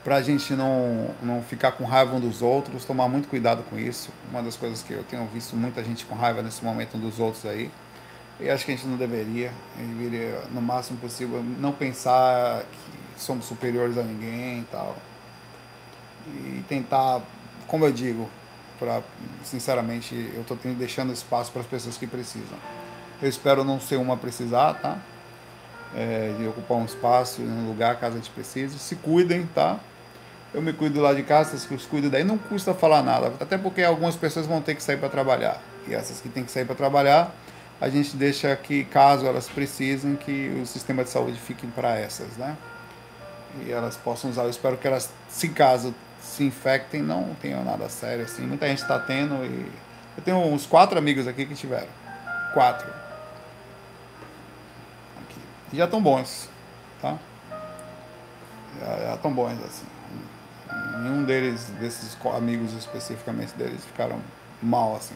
Pra gente não, não ficar com raiva um dos outros, tomar muito cuidado com isso. Uma das coisas que eu tenho visto muita gente com raiva nesse momento um dos outros aí. E acho que a gente não deveria. A gente deveria, no máximo possível, não pensar que somos superiores a ninguém e tal. E tentar, como eu digo, pra, sinceramente, eu estou deixando espaço para as pessoas que precisam. Eu espero não ser uma a precisar, tá? É, de ocupar um espaço, um lugar, caso a gente precise. Se cuidem, tá? Eu me cuido lá de casa, vocês cuidam daí. Não custa falar nada, até porque algumas pessoas vão ter que sair para trabalhar. E essas que têm que sair para trabalhar, a gente deixa que, caso elas precisem, que o sistema de saúde fique para essas, né? E elas possam usar. Eu espero que elas, se caso se infectem, não tenham nada sério assim. Muita gente está tendo e eu tenho uns quatro amigos aqui que tiveram. Quatro já estão bons, tá? Já estão bons, assim. Nenhum deles, desses amigos especificamente deles, ficaram mal, assim.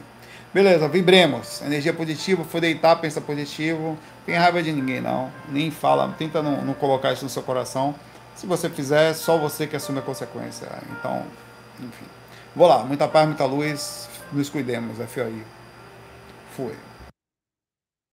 Beleza, vibremos. Energia positiva, foi deitar, pensa positivo. Tem raiva de ninguém, não. Nem fala, tenta não, não colocar isso no seu coração. Se você fizer, só você que assume a consequência. Então, enfim. Vou lá, muita paz, muita luz. Nos cuidemos, FOI. Fui.